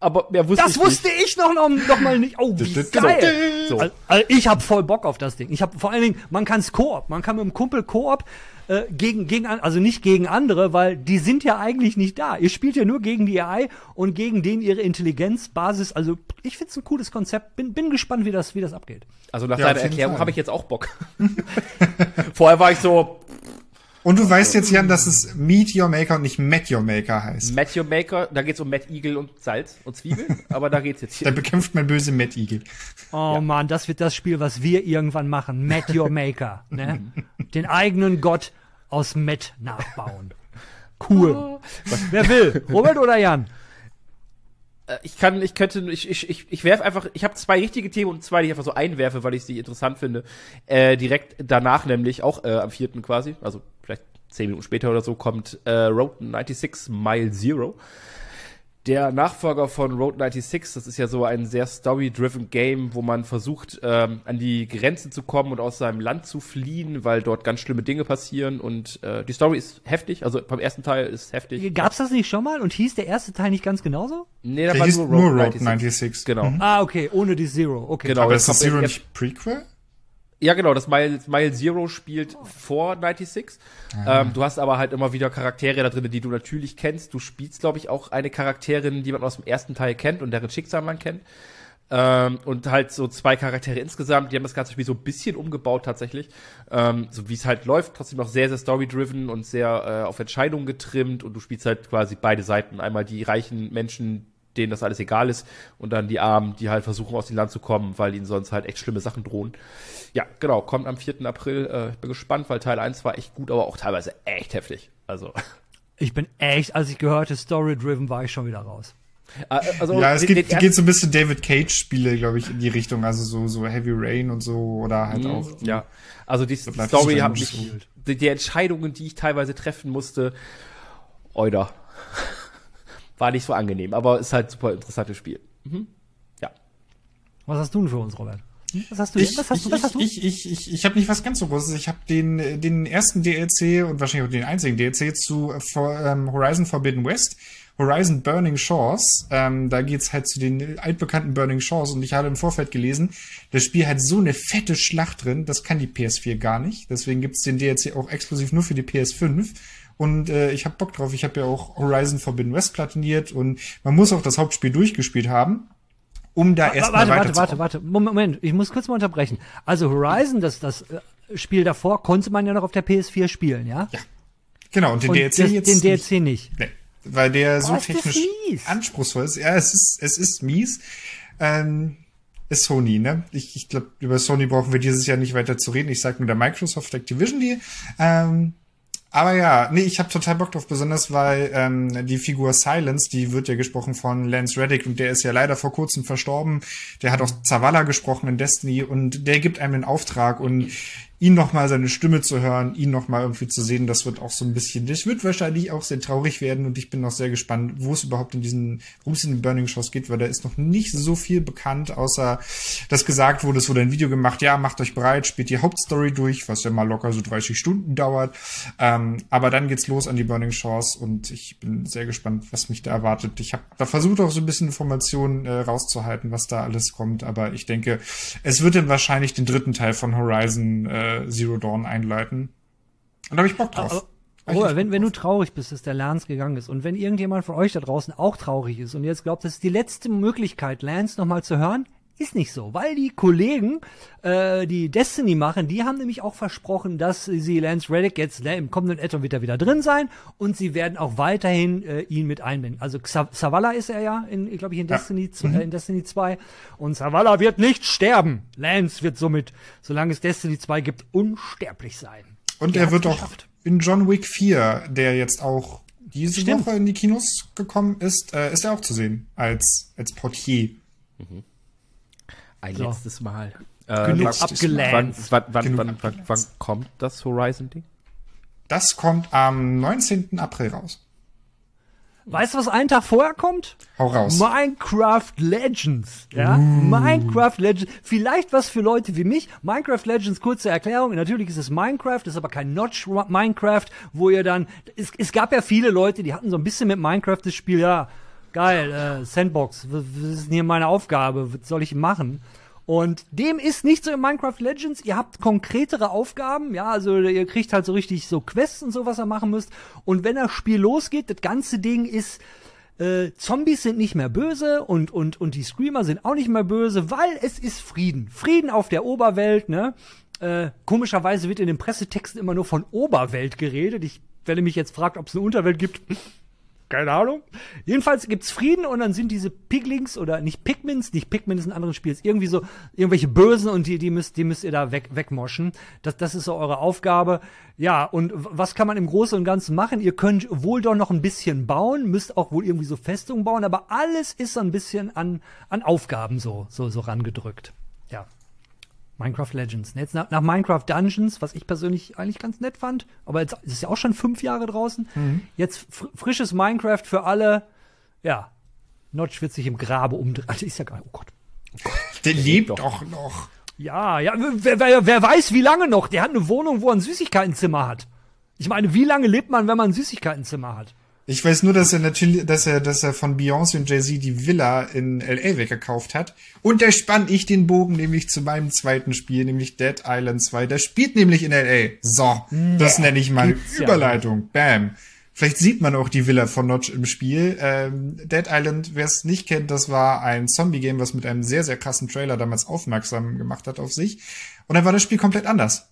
Aber mehr wusste Das ich wusste ich noch, noch, noch mal nicht. Oh, wie geil. So. Also, also ich habe voll Bock auf das Ding. Ich habe vor allen Dingen, man kann es Koop, man kann mit dem Kumpel Koop äh, gegen gegen also nicht gegen andere, weil die sind ja eigentlich nicht da. Ihr spielt ja nur gegen die AI und gegen den ihre Intelligenzbasis. Also ich find's ein cooles Konzept. Bin bin gespannt, wie das wie das abgeht. Also nach Ja, deiner Erklärung habe ich jetzt auch Bock. Vorher war ich so, Und du weißt jetzt, Jan, dass es Meet Your Maker und nicht Met Your Maker heißt. Matt Your Maker, da geht's um Matt Eagle und Salz und Zwiebeln, aber da geht's jetzt Da hier. bekämpft man böse Met Eagle. Oh man, das wird das Spiel, was wir irgendwann machen. Met Your Maker, ne? Den eigenen Gott aus Met nachbauen. Cool. Wer will? Robert oder Jan? Äh, Ich kann, ich könnte, ich, ich, ich, ich werfe einfach, ich habe zwei richtige Themen und zwei, die ich einfach so einwerfe, weil ich sie interessant finde. Äh, direkt danach nämlich, auch äh, am vierten quasi, also zehn Minuten später oder so, kommt äh, Road 96 Mile Zero. Der Nachfolger von Road 96, das ist ja so ein sehr story-driven Game, wo man versucht, ähm, an die Grenze zu kommen und aus seinem Land zu fliehen, weil dort ganz schlimme Dinge passieren und äh, die Story ist heftig, also beim ersten Teil ist heftig. Gab's das nicht schon mal und hieß der erste Teil nicht ganz genauso? Nee, da Der war hieß nur nur Road Road 96. 96. Genau. Mhm. Ah, okay, ohne die Zero. Okay. Genau. Aber das ist das Zero nicht Prequel? Ja, genau, das Mile, Mile Zero spielt vor 96. Ähm, du hast aber halt immer wieder Charaktere da drin, die du natürlich kennst. Du spielst, glaube ich, auch eine Charakterin, die man aus dem ersten Teil kennt und deren Schicksal man kennt. Ähm, und halt so zwei Charaktere insgesamt, die haben das ganze Spiel so ein bisschen umgebaut tatsächlich. Ähm, so wie es halt läuft, trotzdem noch sehr, sehr story-driven und sehr äh, auf Entscheidungen getrimmt und du spielst halt quasi beide Seiten. Einmal die reichen Menschen, denen das alles egal ist und dann die Armen, die halt versuchen aus dem Land zu kommen, weil ihnen sonst halt echt schlimme Sachen drohen. Ja, genau, kommt am 4. April. Äh, ich bin gespannt, weil Teil 1 war echt gut, aber auch teilweise echt heftig. Also, Ich bin echt, als ich gehörte, Story-driven, war ich schon wieder raus. äh, also Ja, es den geht so ein bisschen David Cage-Spiele, glaube ich, in die Richtung. Also so, so Heavy Rain und so oder halt auch. Mhm, Ja, also die Story hat mich, die, die Entscheidungen, die ich teilweise treffen musste, oida. War nicht so angenehm, aber ist halt super interessantes Spiel. Mhm. Ja. Was hast du denn für uns, Robert? Was hast du denn? Ich, Was hast ich, du? Was hast du? ich, ich, ich, ich, ich habe nicht was ganz so Großes. Ich habe den, äh, den ersten DLC und wahrscheinlich auch den einzigen DLC zu äh, For, ähm, Horizon Forbidden West. Horizon Burning Shores. Ähm, da geht's halt zu den altbekannten Burning Shores und ich habe im Vorfeld gelesen, das Spiel hat so eine fette Schlacht drin, das kann die PS4 gar nicht. Deswegen gibt's den DLC auch exklusiv nur für die PS5. Und äh, ich habe Bock drauf. Ich habe ja auch Horizon Forbidden West platiniert und man muss auch das Hauptspiel durchgespielt haben, um da erstmal warte, warte, warte, warte. Moment, ich muss kurz mal unterbrechen. Also Horizon, das, das äh, Spiel davor, konnte man ja noch auf der PS4 spielen, ja? Ja. Genau, und den Und DLC das, jetzt den nicht. DLC nicht. Nee, weil der so ist das technisch anspruchsvoll ist. Ja, es ist, es ist mies. Ähm, ist Sony, ne? Ich, ich glaube, über Sony brauchen wir dieses Jahr nicht weiter zu reden. Ich sag nur der Microsoft Activision Deal. Ähm, aber ja, nee, ich habe total Bock drauf, besonders weil ähm, die Figur Silence, die wird ja gesprochen von Lance Reddick und der ist ja leider vor kurzem verstorben. Der hat auch Zavala gesprochen in Destiny und der gibt einem den Auftrag und ihn nochmal seine Stimme zu hören, ihn nochmal irgendwie zu sehen, das wird auch so ein bisschen, das wird wahrscheinlich auch sehr traurig werden und ich bin noch sehr gespannt, wo es überhaupt in diesen, worum es in den Burning Shows geht, weil da ist noch nicht so viel bekannt, außer dass gesagt wurde, es wurde ein Video gemacht, ja, macht euch bereit, spielt die Hauptstory durch, was ja mal locker so 30 Stunden dauert, ähm, aber dann geht's los an die Burning Shores und ich bin sehr gespannt, was mich da erwartet. Ich habe da versucht auch so ein bisschen Informationen äh, rauszuhalten, was da alles kommt, aber ich denke, es wird dann wahrscheinlich den dritten Teil von Horizon äh, Zero Dawn einleiten. Und da habe ich Bock drauf. Aber- Robert, echt wenn, Bock wenn du drauf. traurig bist, dass der Lance gegangen ist und wenn irgendjemand von euch da draußen auch traurig ist und jetzt glaubt, das ist die letzte Möglichkeit, Lance nochmal zu hören, Ist nicht so, weil die Kollegen, äh, die Destiny machen, die haben nämlich auch versprochen, dass sie Lance Reddick jetzt ne, im kommenden Addon wird er wieder drin sein und sie werden auch weiterhin äh, ihn mit einbinden. Also Zavala ist er ja, in, glaube ich, in Destiny, ja. mhm. äh, in Destiny 2 und Zavala wird nicht sterben. Lance wird somit, solange es Destiny 2 gibt, unsterblich sein. Und er wird auch in John Wick 4, der jetzt auch diese Stimmt. Woche in die Kinos gekommen ist, äh, ist er auch zu sehen als, als Portier. Mhm. Ein so. letztes Mal. Äh, Genug abgelenkt. Wann, wann, wann, wann, wann kommt das Horizon-Ding? Das kommt am 19. April raus. Weißt du, was einen Tag vorher kommt? Hau raus. Minecraft Legends. Ja? Uh. Minecraft Legends. Vielleicht was für Leute wie mich. Minecraft Legends, kurze Erklärung. Natürlich ist es Minecraft, ist aber kein Notch Minecraft, wo ihr dann, es, es gab ja viele Leute, die hatten so ein bisschen mit Minecraft das Spiel, ja, geil, äh, Sandbox, was ist denn hier meine Aufgabe? Was soll ich machen? Und dem ist nicht so in Minecraft Legends. Ihr habt konkretere Aufgaben, ja, also ihr kriegt halt so richtig so Quests und so, was ihr machen müsst. Und wenn das Spiel losgeht, das ganze Ding ist, äh, Zombies sind nicht mehr böse und, und, und die Screamer sind auch nicht mehr böse, weil es ist Frieden. Frieden auf der Oberwelt, ne? Äh, komischerweise wird in den Pressetexten immer nur von Oberwelt geredet. Ich, wenn ihr mich jetzt fragt, ob es eine Unterwelt gibt, keine Ahnung. Jedenfalls gibt's Frieden und dann sind diese Piglings oder nicht Pigments, nicht Pigments ist ein anderes Spiel, ist irgendwie so irgendwelche Bösen und die, die müsst, die müsst ihr da weg, wegmoschen. Das, das ist so eure Aufgabe. Ja, und was kann man im Großen und Ganzen machen? Ihr könnt wohl doch noch ein bisschen bauen, müsst auch wohl irgendwie so Festungen bauen, aber alles ist so ein bisschen an, an Aufgaben so, so, so rangedrückt. Ja. Minecraft Legends. Jetzt nach, nach, Minecraft Dungeons, was ich persönlich eigentlich ganz nett fand, aber jetzt ist es ja auch schon fünf Jahre draußen. Mhm. Jetzt fr frisches Minecraft für alle. Ja, Notch wird sich im Grabe umdrehen. Also ist ja nicht, oh Gott. Oh Gott. Der, lebt doch noch. Ja, ja, wer, wer, wer weiß, wie lange noch? Der hat eine Wohnung, wo er ein Süßigkeitenzimmer hat. Ich meine, wie lange lebt man, wenn man ein Süßigkeitenzimmer hat? Ich weiß nur, dass er natürlich, dass er, dass er von Beyoncé und Jay-Z die Villa in LA weggekauft hat. Und da spann ich den Bogen nämlich zu meinem zweiten Spiel, nämlich Dead Island 2. Das spielt nämlich in LA. So, das nenne ich mal Überleitung. Ja. Bam. Vielleicht sieht man auch die Villa von Notch im Spiel. Ähm, Dead Island, wer es nicht kennt, das war ein Zombie-Game, was mit einem sehr, sehr krassen Trailer damals aufmerksam gemacht hat auf sich. Und dann war das Spiel komplett anders.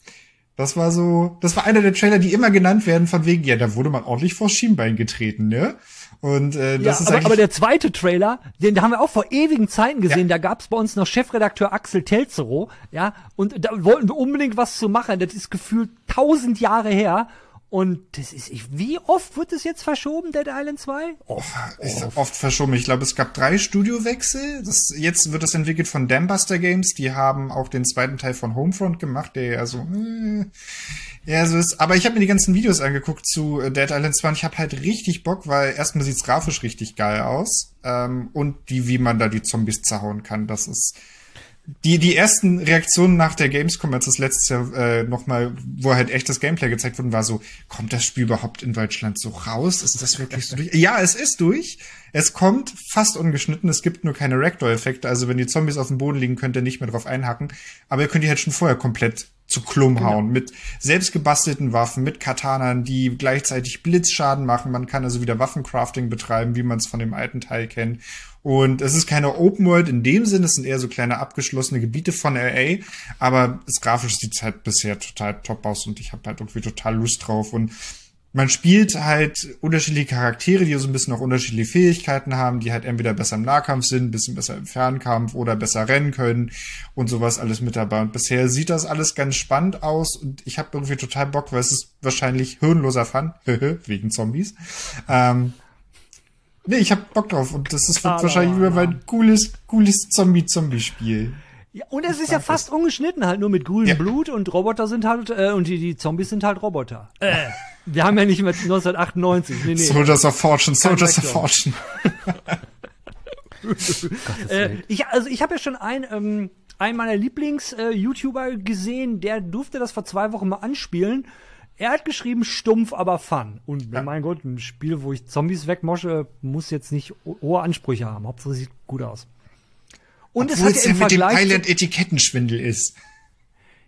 Das war so, das war einer der Trailer, die immer genannt werden, von wegen, ja, da wurde man ordentlich vor Schienbein getreten, ne? Und äh, das ja, ist aber, aber der zweite Trailer, den haben wir auch vor ewigen Zeiten gesehen. Ja. Da gab's bei uns noch Chefredakteur Axel Telzero, ja, und da wollten wir unbedingt was zu machen. Das ist gefühlt tausend Jahre her. Und das ist, ich, wie oft wird es jetzt verschoben, Dead Island 2? Oft. Ist oft verschoben. Ich glaube, es gab drei Studiowechsel. Das, jetzt wird das entwickelt von Dambuster Games. Die haben auch den zweiten Teil von Homefront gemacht, der ja so, äh, ja, so ist. Aber ich habe mir die ganzen Videos angeguckt zu äh, Dead Island 2 und ich habe halt richtig Bock, weil erstmal sieht's grafisch richtig geil aus. Ähm, und die, wie man da die Zombies zerhauen kann, das ist, die, die ersten Reaktionen nach der Gamescom, als das letztes Jahr äh, nochmal, wo halt echt das Gameplay gezeigt wurde, war so, kommt das Spiel überhaupt in Deutschland so raus? Ist das wirklich so durch? Ja, es ist durch. Es kommt fast ungeschnitten. Es gibt nur keine Ragdoll-Effekte. Also wenn die Zombies auf dem Boden liegen, könnt ihr nicht mehr drauf einhacken. Aber ihr könnt die halt schon vorher komplett zu Klum genau. hauen. Mit selbstgebastelten Waffen, mit Katanern, die gleichzeitig Blitzschaden machen. Man kann also wieder Waffencrafting betreiben, wie man es von dem alten Teil kennt. Und es ist keine Open World in dem Sinne, es sind eher so kleine abgeschlossene Gebiete von LA, aber das grafisch sieht halt bisher total top aus und ich habe halt irgendwie total Lust drauf und man spielt halt unterschiedliche Charaktere, die so ein bisschen auch unterschiedliche Fähigkeiten haben, die halt entweder besser im Nahkampf sind, ein bisschen besser im Fernkampf oder besser rennen können und sowas alles mit dabei. Und bisher sieht das alles ganz spannend aus und ich habe irgendwie total Bock, weil es ist wahrscheinlich hirnloser Fun, wegen Zombies. Ähm, Nee, ich hab Bock drauf und das ist ah, wahrscheinlich wieder ein cooles, cooles Zombie-Zombie-Spiel. Ja, und es ist ja fast ungeschnitten halt, nur mit grünem ja. Blut und Roboter sind halt, äh, und die, die Zombies sind halt Roboter. Äh, wir haben ja nicht mehr 1998. Nee, nee. Soldiers of Fortune, Soldiers of Fortune. äh, ich, also ich habe ja schon ein, ähm, einen meiner Lieblings-YouTuber äh, gesehen, der durfte das vor zwei Wochen mal anspielen. Er hat geschrieben, stumpf, aber fun. Und ja. mein Gott, ein Spiel, wo ich Zombies wegmosche, muss jetzt nicht hohe Ansprüche haben. Hauptsache sieht gut aus. Und Obwohl es hat es ja mit dem Island Etikettenschwindel ist.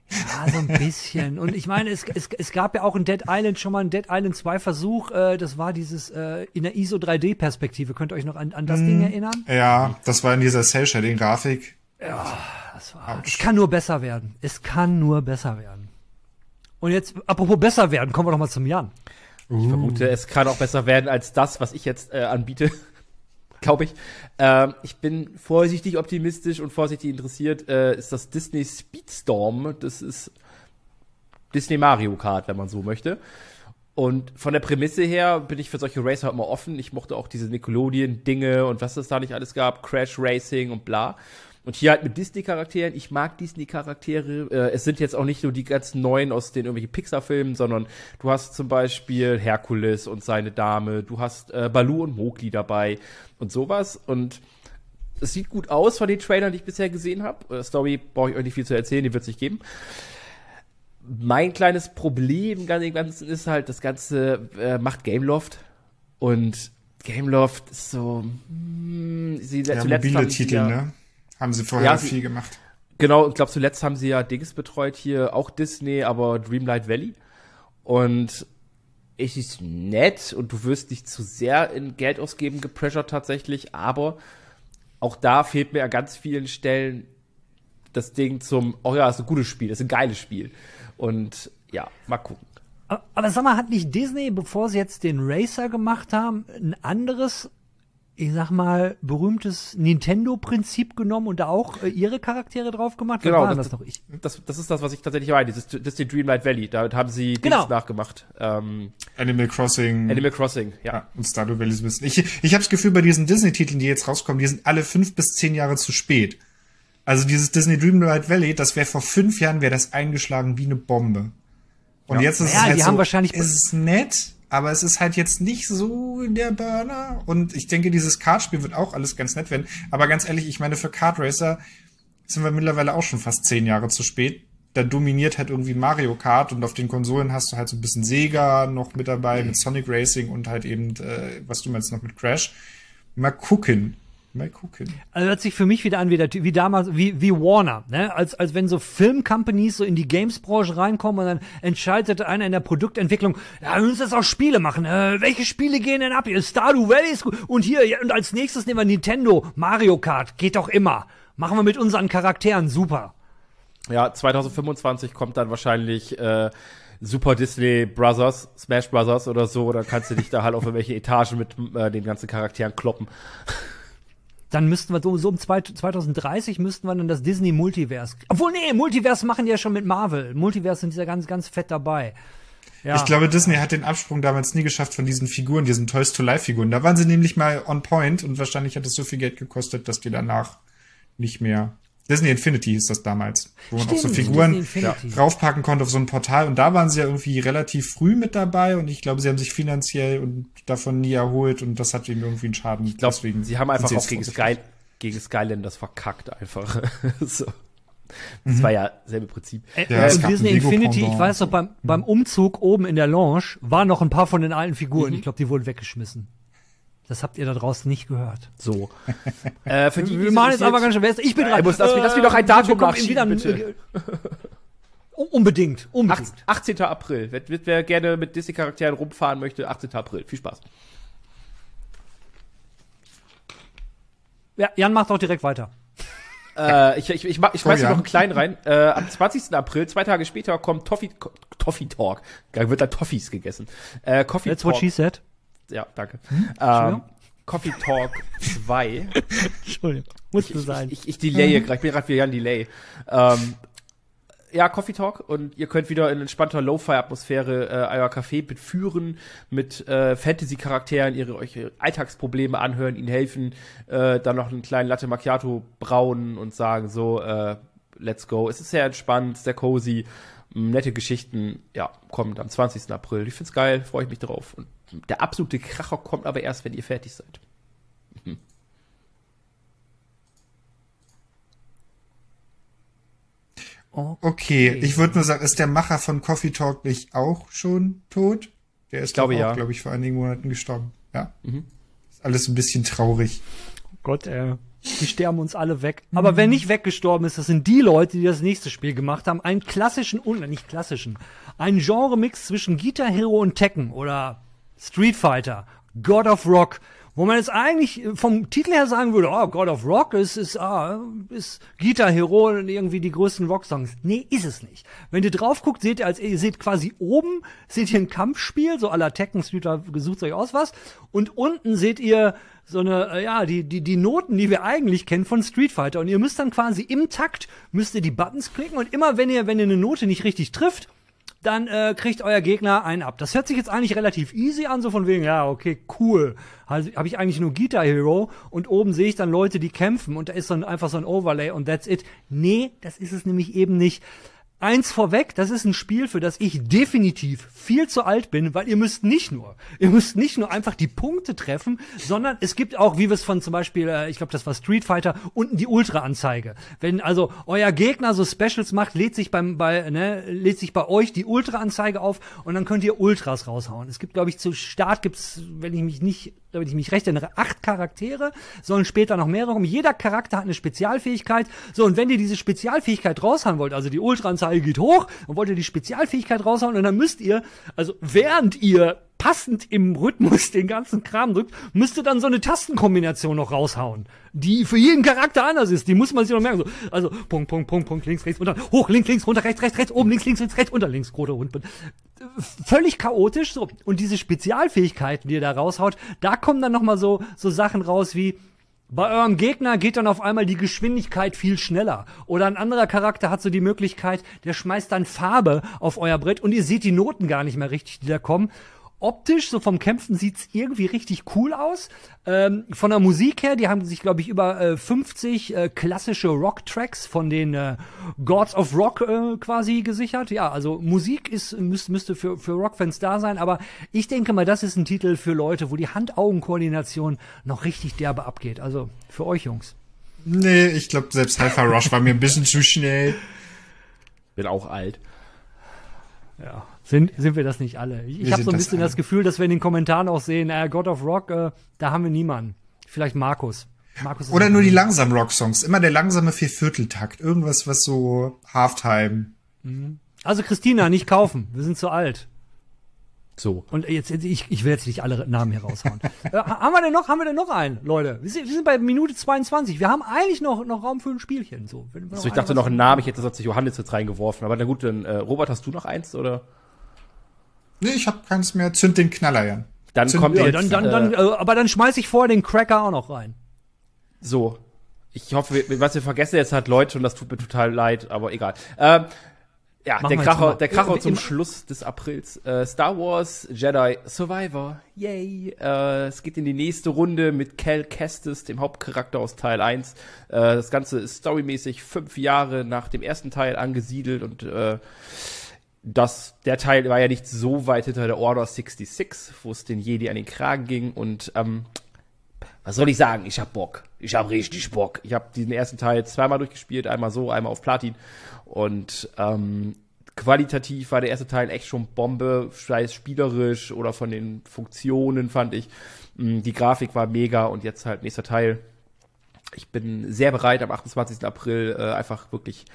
Ja, so ein bisschen. Und ich meine, es, es, es gab ja auch in Dead Island schon mal einen Dead Island 2 Versuch. Äh, das war dieses äh, in der ISO 3D Perspektive. Könnt ihr euch noch an, an das mm, Ding erinnern? Ja, das war in dieser Cell-Shading-Grafik. Ja, das war. Es kann nur besser werden. Es kann nur besser werden. Und jetzt, apropos besser werden, kommen wir doch mal zum Jan. Ich vermute, es kann auch besser werden als das, was ich jetzt äh, anbiete. Glaube ich. Ähm, ich bin vorsichtig optimistisch und vorsichtig interessiert. Äh, ist das Disney Speedstorm? Das ist Disney Mario Kart, wenn man so möchte. Und von der Prämisse her bin ich für solche Racer immer offen. Ich mochte auch diese Nickelodeon-Dinge und was es da nicht alles gab, Crash Racing und bla. Und hier halt mit Disney-Charakteren. Ich mag Disney-Charaktere. Äh, es sind jetzt auch nicht nur die ganz neuen aus den irgendwelchen Pixar-Filmen, sondern du hast zum Beispiel Herkules und seine Dame. Du hast äh, Baloo und Mowgli dabei und sowas. Und es sieht gut aus von den Trailern, die ich bisher gesehen habe. Äh, Story brauche ich euch nicht viel zu erzählen, die wird es nicht geben mein kleines Problem im Ganzen ist halt, das Ganze äh, macht Gameloft und Gameloft ist so, hm, sie Ja, zuletzt mobile Titel, ja, ne? Haben sie vorher Ja, sie- viel gemacht. Genau, ich glaube zuletzt haben sie ja Dings betreut hier, auch Disney, aber Dreamlight Valley und es ist nett und du wirst nicht zu sehr in Geld ausgeben gepressured tatsächlich, aber auch da fehlt mir an ganz vielen Stellen das Ding zum, oh ja, ist ein gutes Spiel, ist ein geiles Spiel. Und ja, mal gucken. Aber, aber sag mal, hat nicht Disney, bevor sie jetzt den Racer gemacht haben, ein anderes, ich sag mal, berühmtes Nintendo-Prinzip genommen und da auch äh, ihre Charaktere drauf gemacht? Genau, war das- das noch ich? Das, das ist das, was ich tatsächlich meine. Das ist, das ist die Dreamlight Valley. Da haben sie Genau. Dings nachgemacht. Ähm, Animal Crossing. Animal Crossing, ja. ja, und Stardew Valley so ein bisschen. Ich, ich habe das Gefühl, bei diesen Disney-Titeln, die jetzt rauskommen, die sind alle fünf bis zehn Jahre zu spät. Also dieses Disney Dreamlight Valley, das wäre vor fünf Jahren, wäre das eingeschlagen wie eine Bombe. Und jetzt ist Ja, es halt die so, haben wahrscheinlich- es ist nett, aber es ist halt jetzt nicht so der Burner. Und ich denke, dieses Kartspiel wird auch alles ganz nett werden. Aber ganz ehrlich, ich meine, für Kart Racer sind wir mittlerweile auch schon fast zehn Jahre zu spät. Da dominiert halt irgendwie Mario Kart und auf den Konsolen hast du halt so ein bisschen Sega noch mit dabei, mit Sonic Racing und halt eben, äh, was du meinst, noch mit Crash. Mal gucken. Mal gucken. Also hört sich für mich wieder an wie, der, wie damals, wie, wie Warner, ne? Als, als wenn so Filmcompanies so in die Games-Branche reinkommen und dann entscheidet einer in der Produktentwicklung, ja, wir müssen jetzt auch Spiele machen. Äh, welche Spiele gehen denn ab? Hier, Stardew Valley ist gut. Und hier, ja, und als nächstes nehmen wir Nintendo, Mario Kart, geht doch immer. Machen wir mit unseren Charakteren, super. Ja, 2025 kommt dann wahrscheinlich äh, Super Disney Brothers, Smash Brothers oder so. Oder kannst du dich da halt auf irgendwelche Etagen mit äh, den ganzen Charakteren kloppen. Dann müssten wir so, so um zwei- 2030 müssten wir dann das Disney Multiverse. Obwohl, nee, Multiverse machen die ja schon mit Marvel. Multiverse sind ja ganz, ganz fett dabei. Ja. Ich glaube, Disney hat den Absprung damals nie geschafft von diesen Figuren, diesen Toys to Life Figuren. Da waren sie nämlich mal on point und wahrscheinlich hat es so viel Geld gekostet, dass die danach nicht mehr. Disney Infinity hieß das damals, wo man auch so Figuren raufpacken konnte auf so ein Portal und da waren sie ja irgendwie relativ früh mit dabei und ich glaube, sie haben sich finanziell und davon nie erholt und das hat ihnen irgendwie einen Schaden. Ich glaube, sie haben einfach auch gegen, Sky gegen Skylanders verkackt einfach. so. Das war ja selbe Prinzip. Äh, Ja, und ein Disney Infinity, ich weiß noch, beim, beim Umzug oben in der Lounge waren noch ein paar von den alten Mhm. Figuren. Ich glaube, die wurden weggeschmissen. Das habt ihr da draußen nicht gehört. So. äh, für die, Wir es machen jetzt aber ganz schön. Ich bin dran. ich muss- lass mich- lass mich doch ein Datum nachschieben, wieder- bitte. Uh, Unbedingt, unbedingt. 8, 18. April. Wer, wer gerne mit Disney-Charakteren rumfahren möchte, 18. April. Viel Spaß. Ja, Jan macht auch direkt weiter. Äh, ich, ich, ich, mach- ich schmeiß hier Oh ja. noch einen kleinen rein. Äh, am 20. April, zwei Tage später, kommt Toffee, Toffee Talk. Da wird dann Toffees gegessen. Äh, Coffee That's Talk. what she said. Ja, danke. Hm? Ähm, Coffee Talk 2. Entschuldigung. Musste sein. Ich, ich, ich delaye gerade, ich bin gerade wieder ein Delay. Ähm, ja, Coffee Talk und ihr könnt wieder in entspannter Lo-Fi-Atmosphäre äh, euer Café mitführen, mit äh, Fantasy-Charakteren, ihre euch Alltagsprobleme anhören, ihnen helfen, äh, dann noch einen kleinen Latte Macchiato brauen und sagen so, äh, let's go. Es ist sehr entspannt, sehr cozy, nette Geschichten, ja, kommt am 20. April. Ich find's geil, freue ich mich drauf. Und der absolute Kracher kommt aber erst, wenn ihr fertig seid. Okay, ich würde nur sagen, ist der Macher von Coffee Talk nicht auch schon tot? Der ist glaube, doch auch, ja. glaube ich, vor einigen Monaten gestorben. Ja. Ist alles ein bisschen traurig. Gott, ey. Die sterben uns alle weg. Aber wer nicht weggestorben ist, das sind die Leute, die das nächste Spiel gemacht haben. Einen klassischen, und nicht klassischen, einen Genre-Mix zwischen Guitar Hero und Tekken oder Street Fighter, God of Rock. wo man jetzt eigentlich vom Titel her sagen würde, oh, God of Rock ist, ist, ah, ist Guitar Hero und irgendwie die größten Rocksongs. Nee, ist es nicht. Wenn ihr drauf guckt, seht ihr, als ihr seht quasi oben, seht ihr ein Kampfspiel, so aller Tekken, Streeter, gesucht euch aus was. Und unten seht ihr so eine, äh, ja, die, die, die Noten, die wir eigentlich kennen von Street Fighter. Und ihr müsst dann quasi im Takt, müsst ihr die Buttons klicken und immer wenn ihr, wenn ihr eine Note nicht richtig trifft, dann äh, kriegt euer Gegner einen ab. Das hört sich jetzt eigentlich relativ easy an, so von wegen, ja, okay, cool. Also habe ich eigentlich nur Guitar Hero und oben sehe ich dann Leute, die kämpfen und da ist dann einfach so ein Overlay und that's it. Nee, das ist es nämlich eben nicht. Eins vorweg, das ist ein Spiel, für das ich definitiv viel zu alt bin, weil ihr müsst nicht nur, ihr müsst nicht nur einfach die Punkte treffen, sondern es gibt auch, wie wir es von zum Beispiel, äh, ich glaube, das war Street Fighter, unten die Ultra-Anzeige. Wenn also euer Gegner so Specials macht, lädt sich beim, bei, ne, lädt sich bei euch die Ultra-Anzeige auf und dann könnt ihr Ultras raushauen. Es gibt, glaube ich, zu Start gibt's, wenn ich mich nicht damit ich mich recht erinnere, acht Charaktere, sollen später noch mehrere kommen. Jeder Charakter hat eine Spezialfähigkeit. So, und wenn ihr diese Spezialfähigkeit raushauen wollt, also die Ultraanzahl geht hoch, und wollt ihr die Spezialfähigkeit raushauen, und dann müsst ihr, also während ihr passend im Rhythmus den ganzen Kram drückt, müsst ihr dann so eine Tastenkombination noch raushauen, die für jeden Charakter anders ist. Die muss man sich noch merken. So, also Punkt, Punkt, Punkt, Punkt, links, rechts, unter, hoch, links, links, runter, rechts, rechts, rechts, oben, links, links, links, rechts, unter, links, roter Hund völlig chaotisch so und diese Spezialfähigkeiten, die ihr da raushaut, da kommen dann noch mal so so Sachen raus wie bei eurem Gegner geht dann auf einmal die Geschwindigkeit viel schneller. Oder ein anderer Charakter hat so die Möglichkeit, der schmeißt dann Farbe auf euer Brett und ihr seht die Noten gar nicht mehr richtig, die da kommen optisch, so vom Kämpfen sieht's irgendwie richtig cool aus. Ähm, von der Musik her, die haben sich, glaube ich, über äh, 50 äh, klassische Rock-Tracks von den äh, Gods of Rock äh, quasi gesichert. Ja, also Musik ist, müß, müsste für, für Rockfans da sein, aber ich denke mal, das ist ein Titel für Leute, wo die Hand-Augen-Koordination noch richtig derbe abgeht. Also für euch Jungs. Nee, ich glaube, selbst Hyper Rush war mir ein bisschen zu schnell. Bin auch alt. Ja. Sind, sind wir das nicht alle? Ich, ich habe so ein bisschen das, das, Gefühl, dass wir in den Kommentaren auch sehen, äh, God of Rock, äh, da haben wir niemanden. Vielleicht Markus. Markus Oder nur die langsamen Rock-Songs. Immer der langsame Viervierteltakt. Irgendwas, was so Halftime. Mhm. Also Christina, nicht kaufen. Wir sind zu alt. So. Und jetzt, ich, ich will jetzt nicht alle Namen hier raushauen. äh, haben wir denn noch, haben wir denn noch einen, Leute? Wir sind, wir sind bei Minute 22. Wir haben eigentlich noch, noch Raum für ein Spielchen. So, also ich dachte noch einen Namen, ich hätte sonst Johannes jetzt reingeworfen. Aber na gut, dann, äh, Robert, hast du noch eins, oder? Nee, ich habe keins mehr. Zünd den Knaller, ja. Dann Zünd kommt ja, jetzt, dann, dann, dann, äh, aber dann schmeiß ich vor den Cracker auch noch rein. So. Ich hoffe, was wir vergessen jetzt hat Leute und das tut mir total leid, aber egal. Ähm, ja, Machen der Kracher, der Kracher zum Schluss des Aprils. Äh, Star Wars Jedi Survivor. Yay. Äh, es geht in die nächste Runde mit Cal Kestis, dem Hauptcharakter aus Teil 1. Äh, das Ganze ist storymäßig fünf Jahre nach dem ersten Teil angesiedelt und äh, das, der Teil war ja nicht so weit hinter der Order 66, wo es den Jedi an den Kragen ging und ähm, was soll ich sagen? Ich hab Bock. Ich hab richtig Bock. Ich habe diesen ersten Teil zweimal durchgespielt, einmal so, einmal auf Platin und ähm, qualitativ war der erste Teil echt schon Bombe, sei es spielerisch oder von den Funktionen fand ich. Mm, die Grafik war mega und jetzt halt nächster Teil. Ich bin sehr bereit, am 28. April äh, einfach wirklich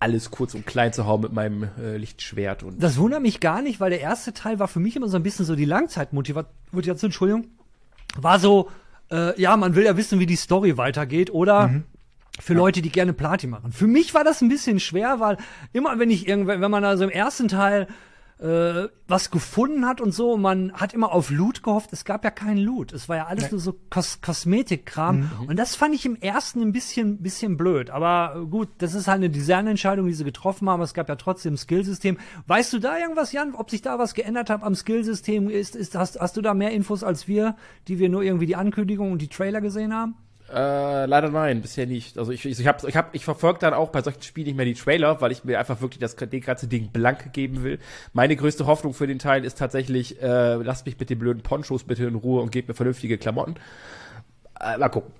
alles kurz und klein zu hauen mit meinem äh, Lichtschwert. Und das wundert mich gar nicht, weil der erste Teil war für mich immer so ein bisschen so die Langzeitmotivation, Entschuldigung, war so, äh, ja, man will ja wissen, wie die Story weitergeht oder mhm. für Leute, die gerne Platin machen. Für mich war das ein bisschen schwer, weil immer wenn ich irgendwann, wenn man also im ersten Teil äh, was gefunden hat und so. Man hat immer auf Loot gehofft. Es gab ja keinen Loot. Es war ja alles nee. nur so Kos Kosmetikkram. Mhm. Und das fand ich im ersten ein bisschen, bisschen blöd. Aber gut, das ist halt eine Designentscheidung, die sie getroffen haben. Es gab ja trotzdem ein Skillsystem. Weißt du da irgendwas, Jan, ob sich da was geändert hat am Skillsystem? Ist, ist, hast, hast du da mehr Infos als wir, die wir nur irgendwie die Ankündigung und die Trailer gesehen haben? Äh, leider nein, bisher nicht. Also ich, ich, habe, ich, hab, ich verfolge dann auch bei solchen Spielen nicht mehr die Trailer, weil ich mir einfach wirklich das, das ganze Ding blank geben will. Meine größte Hoffnung für den Teil ist tatsächlich, äh, lasst mich mit den blöden Ponchos bitte in Ruhe und gebt mir vernünftige Klamotten. Äh, mal gucken.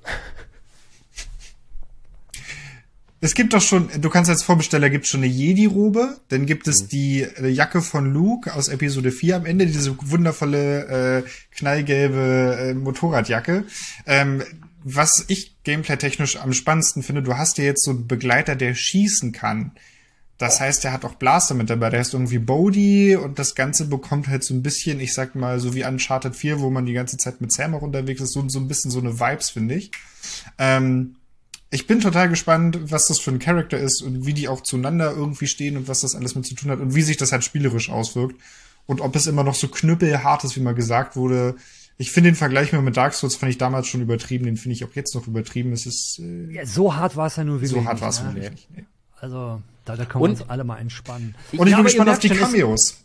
Es gibt doch schon, du kannst als Vorbesteller gibt schon eine Jedi-Robe, dann gibt es mhm. die äh, Jacke von Luke aus Episode 4 am Ende, diese wundervolle äh, knallgelbe äh, Motorradjacke. Ähm, was ich gameplay-technisch am spannendsten finde, du hast ja jetzt so einen Begleiter, der schießen kann. das heißt, er hat auch Blaster mit dabei. Der ist irgendwie Bodhi und das Ganze bekommt halt so ein bisschen, ich sag mal, so wie Uncharted 4, wo man die ganze Zeit mit Sam auch unterwegs ist, so, so ein bisschen so eine Vibes, finde ich. Ähm, ich bin total gespannt, was das für ein Charakter ist und wie die auch zueinander irgendwie stehen und was das alles mit zu tun hat und wie sich das halt spielerisch auswirkt. Und ob es immer noch so knüppelhart ist, wie mal gesagt wurde. Ich finde den Vergleich mit Dark Souls fand ich damals schon übertrieben, den finde ich auch jetzt noch übertrieben. Es ist äh, Ja, so hart war es ja nur wirklich. so hart war es ne? wirklich nicht. Nee. Also, da, da können wir Und- uns alle mal entspannen. Und ich Ja, bin aber gespannt ihr auf die schon, Cameos.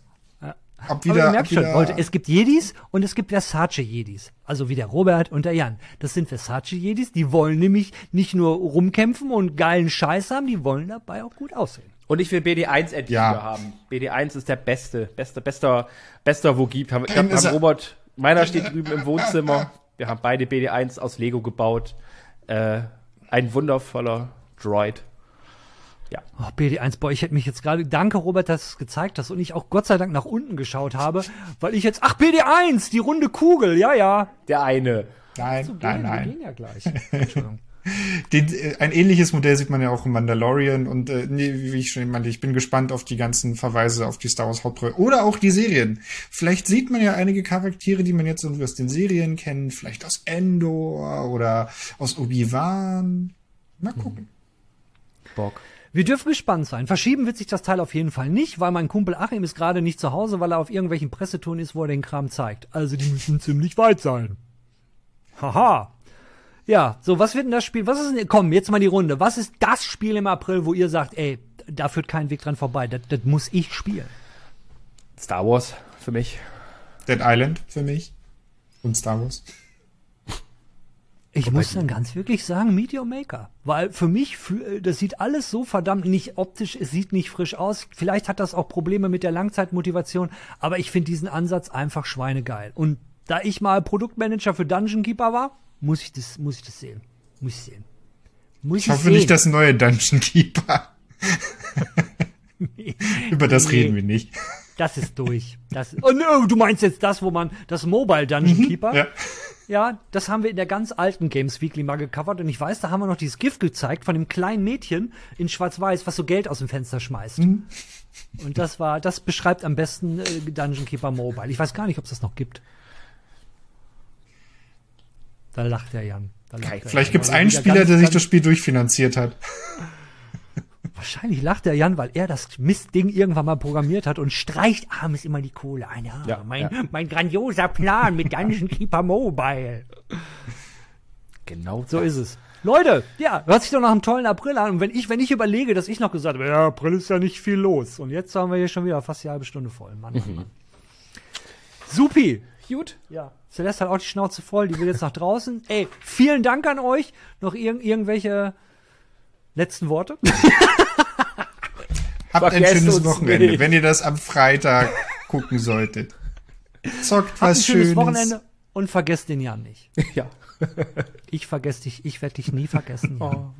Ob Aber wieder, ihr ob merkt schon, wieder Leute, es gibt Jedis und es gibt Versace-Jedis. Also wie der Robert und der Jan. Das sind Versace-Jedis, die wollen nämlich nicht nur rumkämpfen und geilen Scheiß haben, die wollen dabei auch gut aussehen. Und ich will BD1 endlich Ja. wieder haben. BD1 ist der beste, bester, bester, bester, wo gibt. Haben, ich glaub, ist haben er- Robert, meiner steht drüben im Wohnzimmer. Wir haben beide BD1 aus Lego gebaut. Äh, ein wundervoller Droid. Ja. Oh, BD1, boah, ich hätte mich jetzt gerade, danke Robert, dass du es gezeigt hast und ich auch Gott sei Dank nach unten geschaut habe, weil ich jetzt, ach BD1, die runde Kugel, ja, ja. Der eine. Nein, nein, Wir nein. gehen ja gleich. Entschuldigung. Den, äh, ein ähnliches Modell sieht man ja auch im Mandalorian und äh, nee, wie ich schon meinte, ich bin gespannt auf die ganzen Verweise auf die Star Wars Hauptreihe oder auch die Serien. Vielleicht sieht man ja einige Charaktere, die man jetzt irgendwie aus den Serien kennt, vielleicht aus Endor oder aus Obi-Wan. Mal gucken. Bock. Wir dürfen gespannt sein. Verschieben wird sich das Teil auf jeden Fall nicht, weil mein Kumpel Achim ist gerade nicht zu Hause, weil er auf irgendwelchen Pressetouren ist, wo er den Kram zeigt. Also die müssen ziemlich weit sein. Haha. Ja, so, was wird denn das Spiel? Was ist denn, komm, jetzt mal die Runde. Was ist das Spiel im April, wo ihr sagt, ey, da führt kein Weg dran vorbei. Das, das muss ich spielen. Star Wars für mich. Dead Island für mich und Star Wars. Ich muss dann ganz wirklich sagen, Meteor Maker. Weil für mich, für, das sieht alles so verdammt nicht optisch, es sieht nicht frisch aus. Vielleicht hat das auch Probleme mit der Langzeitmotivation, aber ich finde diesen Ansatz einfach schweinegeil. Und da ich mal Produktmanager für Dungeon Keeper war, muss ich das, muss ich das sehen. Muss ich sehen. Muss Ich hoffe nicht das neue Dungeon Keeper. Über das Nee. reden wir nicht. Das ist durch. Das, oh, no, du meinst jetzt das, wo man, das Mobile Dungeon Keeper? Ja. Ja, das haben wir in der ganz alten Games Weekly mal gecovert und ich weiß, da haben wir noch dieses Gift gezeigt von dem kleinen Mädchen in Schwarz-Weiß, was so Geld aus dem Fenster schmeißt. Und das war, das beschreibt am besten äh, Dungeon Keeper Mobile. Ich weiß gar nicht, ob es das noch gibt. Da lacht der Jan. Da lacht der Vielleicht gibt's weil er einen Spieler, der sich das Spiel durchfinanziert hat. Wahrscheinlich lacht der Jan, weil er das Mistding irgendwann mal programmiert hat und streicht abends immer die Kohle ein. Ja, Ja, mein, ja. mein grandioser Plan mit Dungeon Keeper Mobile. Genau So ist es. Leute, ja, hört sich doch nach einem tollen April an. Und wenn ich, wenn ich überlege, dass ich noch gesagt habe, ja, April ist ja nicht viel los. Und jetzt haben wir hier schon wieder fast die halbe Stunde voll. Mann, Mann, Mann. Supi. Gut. Ja. Celeste hat auch die Schnauze voll, die will jetzt nach draußen. Ey, vielen Dank an euch. Noch irg irgendwelche letzten Worte? Habt ein schönes Wochenende, nicht. wenn ihr das am Freitag gucken solltet. Zockt Habt ein was schönes Schönes. Wochenende und vergesst den Jan nicht. Ja. Ich vergesse dich, ich werde dich nie vergessen. Jan.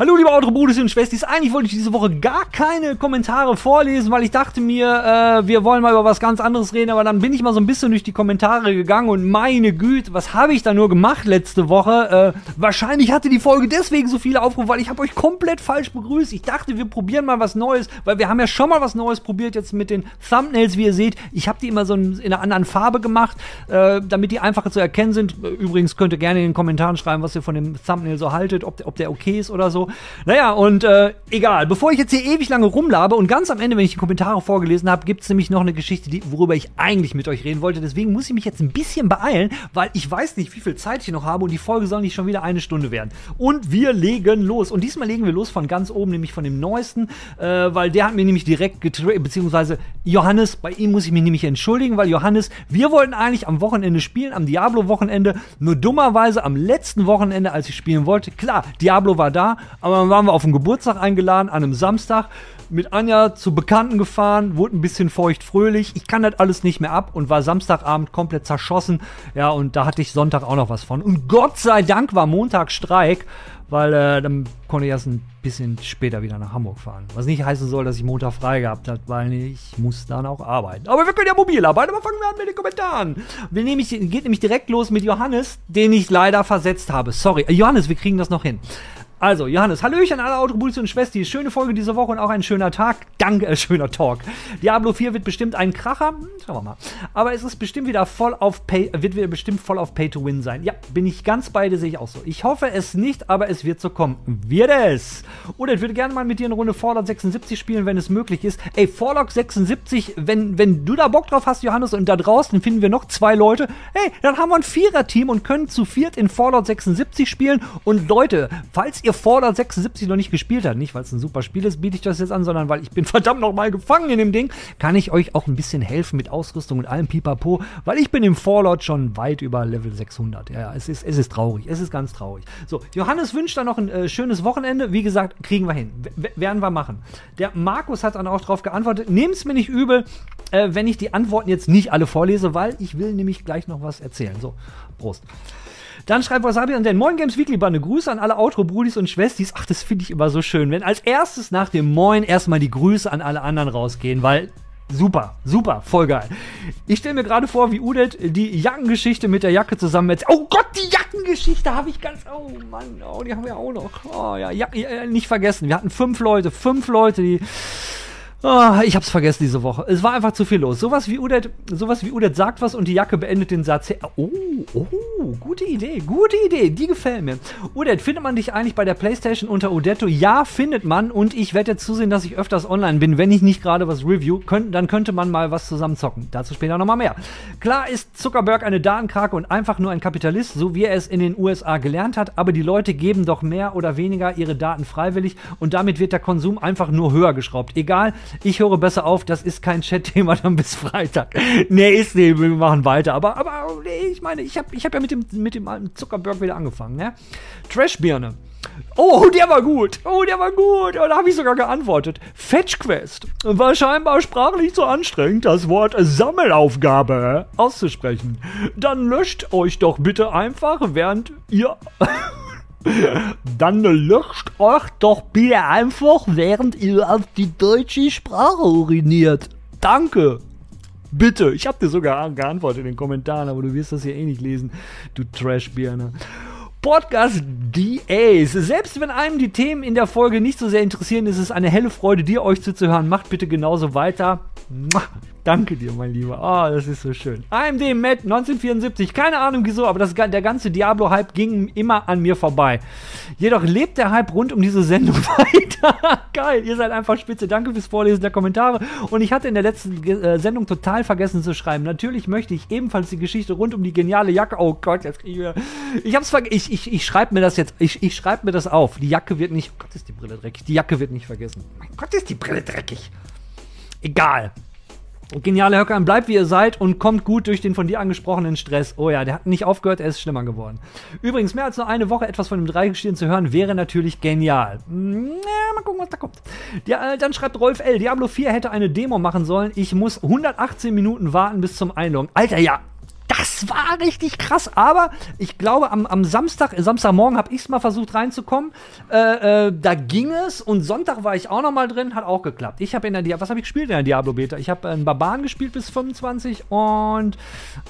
Hallo liebe Autobrudis und Schwestis, eigentlich wollte ich diese Woche gar keine Kommentare vorlesen, weil ich dachte mir, äh, wir wollen mal über was ganz anderes reden, aber dann bin ich mal so ein bisschen durch die Kommentare gegangen und meine Güte, was habe ich da nur gemacht letzte Woche? Äh, wahrscheinlich hatte die Folge deswegen so viele Aufrufe, weil ich habe euch komplett falsch begrüßt. Ich dachte, wir probieren mal was Neues, weil wir haben ja schon mal was Neues probiert jetzt mit den Thumbnails, wie ihr seht. Ich habe die immer so in, in einer anderen Farbe gemacht, äh, damit die einfacher zu erkennen sind. Übrigens könnt ihr gerne in den Kommentaren schreiben, was ihr von dem Thumbnail so haltet, ob, ob der okay ist oder so. Naja, und äh, egal. Bevor ich jetzt hier ewig lange rumlabe und ganz am Ende, wenn ich die Kommentare vorgelesen habe, gibt es nämlich noch eine Geschichte, die, worüber ich eigentlich mit euch reden wollte. Deswegen muss ich mich jetzt ein bisschen beeilen, weil ich weiß nicht, wie viel Zeit ich noch habe und die Folge soll nicht schon wieder eine Stunde werden. Und wir legen los. Und diesmal legen wir los von ganz oben, nämlich von dem neuesten, äh, weil der hat mir nämlich direkt getriggert, beziehungsweise Johannes, bei ihm muss ich mich nämlich entschuldigen, weil Johannes, wir wollten eigentlich am Wochenende spielen, am Diablo-Wochenende, nur dummerweise am letzten Wochenende, als ich spielen wollte, klar, Diablo war da, aber dann waren wir auf den Geburtstag eingeladen, an einem Samstag, mit Anja zu Bekannten gefahren, wurde ein bisschen feucht fröhlich. Ich kann das alles nicht mehr ab und war Samstagabend komplett zerschossen. Ja, und da hatte ich Sonntag auch noch was von. Und Gott sei Dank war Montag Streik, weil äh, dann konnte ich erst ein bisschen später wieder nach Hamburg fahren. Was nicht heißen soll, dass ich Montag frei gehabt habe, weil ich muss dann auch arbeiten. Aber wir können ja mobil arbeiten, aber fangen wir an mit den Kommentaren. Wir nämlich, geht nämlich direkt los mit Johannes, den ich leider versetzt habe. Sorry, Johannes, wir kriegen das noch hin. Also, Johannes, Hallöchen alle Autobus und Schwesti. Schöne Folge diese Woche und auch ein schöner Tag. Danke, äh, schöner Talk. Diablo 4 wird bestimmt ein Kracher. Hm, schauen wir mal. Aber es ist bestimmt wieder voll auf Pay, wird wieder bestimmt voll auf Pay to Win sein. Ja, bin ich ganz beide, sehe ich auch so. Ich hoffe es nicht, aber es wird so kommen. Wird es? Oder ich würde gerne mal mit dir eine Runde Fallout 76 spielen, wenn es möglich ist. Ey, Fallout 76, wenn, wenn du da Bock drauf hast, Johannes, und da draußen finden wir noch zwei Leute, hey, dann haben wir ein Vierer-Team und können zu viert in Fallout 76 spielen. Und Leute, falls ihr Fallout 76 noch nicht gespielt habt, nicht weil es ein super Spiel ist, biete ich das jetzt an, sondern weil ich bin verdammt noch mal gefangen in dem Ding, kann ich euch auch ein bisschen helfen mit Ausrüstung und allem Pipapo, weil ich bin im Fallout schon weit über Level 600. Ja, es ist, es ist traurig, es ist ganz traurig. So, Johannes wünscht dann noch ein äh, schönes Wochenende. Wie gesagt, kriegen wir hin. W werden wir machen. Der Markus hat dann auch darauf geantwortet. Nehmt's mir nicht übel, äh, wenn ich die Antworten jetzt nicht alle vorlese, weil ich will nämlich gleich noch was erzählen. So, Prost. Dann schreibt Wasabi an den Moin Games Weekly Bande. Grüße an alle Outro-Brudis und Schwestis. Ach, das finde ich immer so schön. Wenn als erstes nach dem Moin erstmal die Grüße an alle anderen rausgehen, weil Super, super, voll geil. Ich stelle mir gerade vor, wie Udet die Jackengeschichte mit der Jacke zusammen erzählt. Oh Gott, die Jackengeschichte habe ich ganz. Oh Mann, oh, die haben wir auch noch. Oh ja, äh, nicht vergessen. Wir hatten fünf Leute, fünf Leute, die Oh, ich hab's vergessen diese Woche. Es war einfach zu viel los. Sowas wie Udet, sowas wie Udet sagt was und die Jacke beendet den Satz. Oh, oh, gute Idee, gute Idee, die gefällt mir. Udet, findet man dich eigentlich bei der Playstation unter Udetto? Ja, findet man und ich werde jetzt zusehen, dass ich öfters online bin. Wenn ich nicht gerade was review, könnt, dann könnte man mal was zusammen zocken. Dazu später nochmal mehr. Klar ist Zuckerberg eine Datenkrake und einfach nur ein Kapitalist, so wie er es in den USA gelernt hat, aber die Leute geben doch mehr oder weniger ihre Daten freiwillig und damit wird der Konsum einfach nur höher geschraubt. Egal, ich höre besser auf, das ist kein Chat-Thema dann bis Freitag. Nee, ist nicht, wir machen weiter. Aber, aber nee, ich meine, ich habe ich hab ja mit dem, mit dem alten Zuckerberg wieder angefangen, ne? Trashbirne. Oh, der war gut. Oh, der war gut. Und da habe ich sogar geantwortet. Fetch Quest. War scheinbar sprachlich zu anstrengend, das Wort Sammelaufgabe auszusprechen. Dann löscht euch doch bitte einfach, während ihr Dann löscht euch doch bitte einfach, während ihr auf die deutsche Sprache uriniert. Danke. Bitte. Ich habe dir sogar geantwortet in den Kommentaren, aber du wirst das hier eh nicht lesen, du Trashbirne. Podcast DAs. Selbst wenn einem die Themen in der Folge nicht so sehr interessieren, ist es eine helle Freude, dir euch zuzuhören. Macht bitte genauso weiter. Danke dir, mein Lieber. Oh, das ist so schön. AMD Matt 1974. Keine Ahnung wieso, aber das, der ganze Diablo-Hype ging immer an mir vorbei. Jedoch lebt der Hype rund um diese Sendung weiter. Geil, ihr seid einfach spitze. Danke fürs Vorlesen der Kommentare. Und ich hatte in der letzten äh, Sendung total vergessen zu schreiben. Natürlich möchte ich ebenfalls die Geschichte rund um die geniale Jacke. Oh Gott, jetzt kriege ich wieder. Ich hab's vergessen. Ich, ich, ich schreibe mir das jetzt. Ich, ich schreibe mir das auf. Die Jacke wird nicht. Oh Gott, ist die Brille dreckig. Die Jacke wird nicht vergessen. Mein Gott, ist die Brille dreckig. Egal. Geniale Höcker, bleibt wie ihr seid und kommt gut durch den von dir angesprochenen Stress. Oh ja, der hat nicht aufgehört, er ist schlimmer geworden. Übrigens, mehr als nur eine Woche etwas von dem Dreigestirn zu hören, wäre natürlich genial. Ja, mal gucken, was da kommt. Ja, äh, dann schreibt Rolf L. Diablo 4 hätte eine Demo machen sollen. Ich muss 118 Minuten warten bis zum Einloggen. Alter, ja, das war richtig krass. Aber ich glaube, am, am Samstag, Samstagmorgen habe ich es mal versucht reinzukommen. Äh, äh, da ging es und Sonntag war ich auch noch mal drin, hat auch geklappt. Ich habe in der Diablo, was habe ich gespielt in der Diablo Beta? Ich habe einen Barbaren gespielt bis 25 und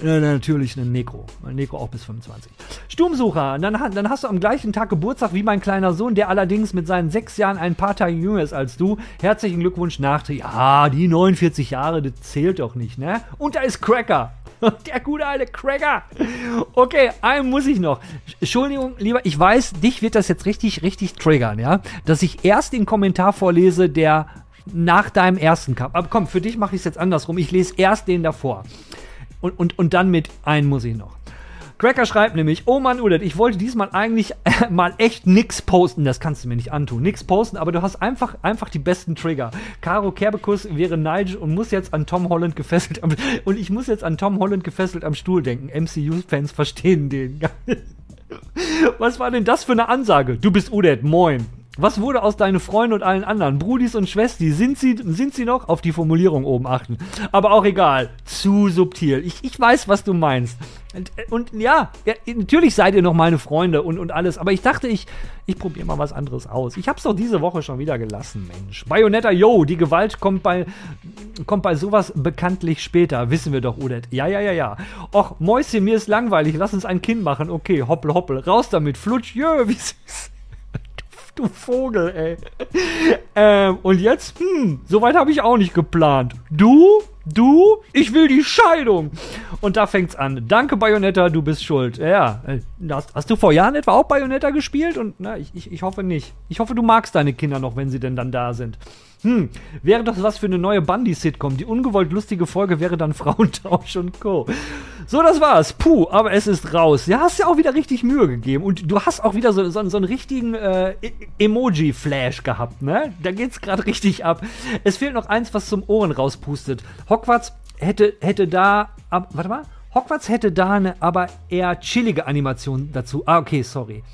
äh, natürlich einen Necro. Ein Necro auch bis 25. Sturmsucher, dann, dann hast du am gleichen Tag Geburtstag wie mein kleiner Sohn, der allerdings mit seinen sechs Jahren ein paar Tage jünger ist als du. Herzlichen Glückwunsch nach. Ja, die 49 Jahre, das zählt doch nicht, ne? Und da ist Cracker. Der gute alte Cracker. Okay, einen muss ich noch. Entschuldigung, lieber, ich weiß, dich wird das jetzt richtig, richtig triggern, ja? Dass ich erst den Kommentar vorlese, der nach deinem ersten Cup. Aber komm, für dich mache ich es jetzt andersrum. Ich lese erst den davor. Und, und, und dann mit einen muss ich noch. Cracker schreibt nämlich, oh Mann, Udet, ich wollte diesmal eigentlich äh, mal echt nix posten. Das kannst du mir nicht antun. Nix posten, aber du hast einfach, einfach die besten Trigger. Caro Kerbekus wäre neidisch und muss jetzt an Tom Holland gefesselt am, und ich muss jetzt an Tom Holland gefesselt am Stuhl denken. MCU-Fans verstehen den. Was war denn das für eine Ansage? Du bist Udet, moin. Was wurde aus deinen Freunden und allen anderen? Brudis und Schwesti, sind sie, sind sie noch? Auf die Formulierung oben achten. Aber auch egal. Zu subtil. Ich, ich weiß, was du meinst. Und, und ja, ja, natürlich seid ihr noch meine Freunde und, und alles. Aber ich dachte, ich, ich probiere mal was anderes aus. Ich hab's doch diese Woche schon wieder gelassen, Mensch. Bayonetta, yo, die Gewalt kommt bei, kommt bei sowas bekanntlich später. Wissen wir doch, Udet. Ja, ja, ja, ja. Och, Mäuschen, mir ist langweilig. Lass uns ein Kind machen. Okay, hoppel, hoppel. Raus damit. Flutsch, jö, wie süß. Du Vogel, ey. Ähm, und jetzt, hm, soweit habe ich auch nicht geplant. Du? Du? Ich will die Scheidung. Und da fängt's an. Danke, Bayonetta, du bist schuld. Ja, äh, hast, hast du vor Jahren etwa auch Bayonetta gespielt? Und na, ich, ich, ich hoffe nicht. Ich hoffe, du magst deine Kinder noch, wenn sie denn dann da sind. Hm, wäre das was für eine neue Bundy-Sitcom. Die ungewollt lustige Folge wäre dann Frauentausch und Co. So, das war's. Puh, aber es ist raus. Ja, hast ja auch wieder richtig Mühe gegeben. Und du hast auch wieder so, so, so einen richtigen äh, E- Emoji-Flash gehabt, ne? Da geht's gerade richtig ab. Es fehlt noch eins, was zum Ohren rauspustet. Hogwarts hätte, hätte da. Ab, warte mal. Hogwarts hätte da eine aber eher chillige Animation dazu. Ah, okay, sorry.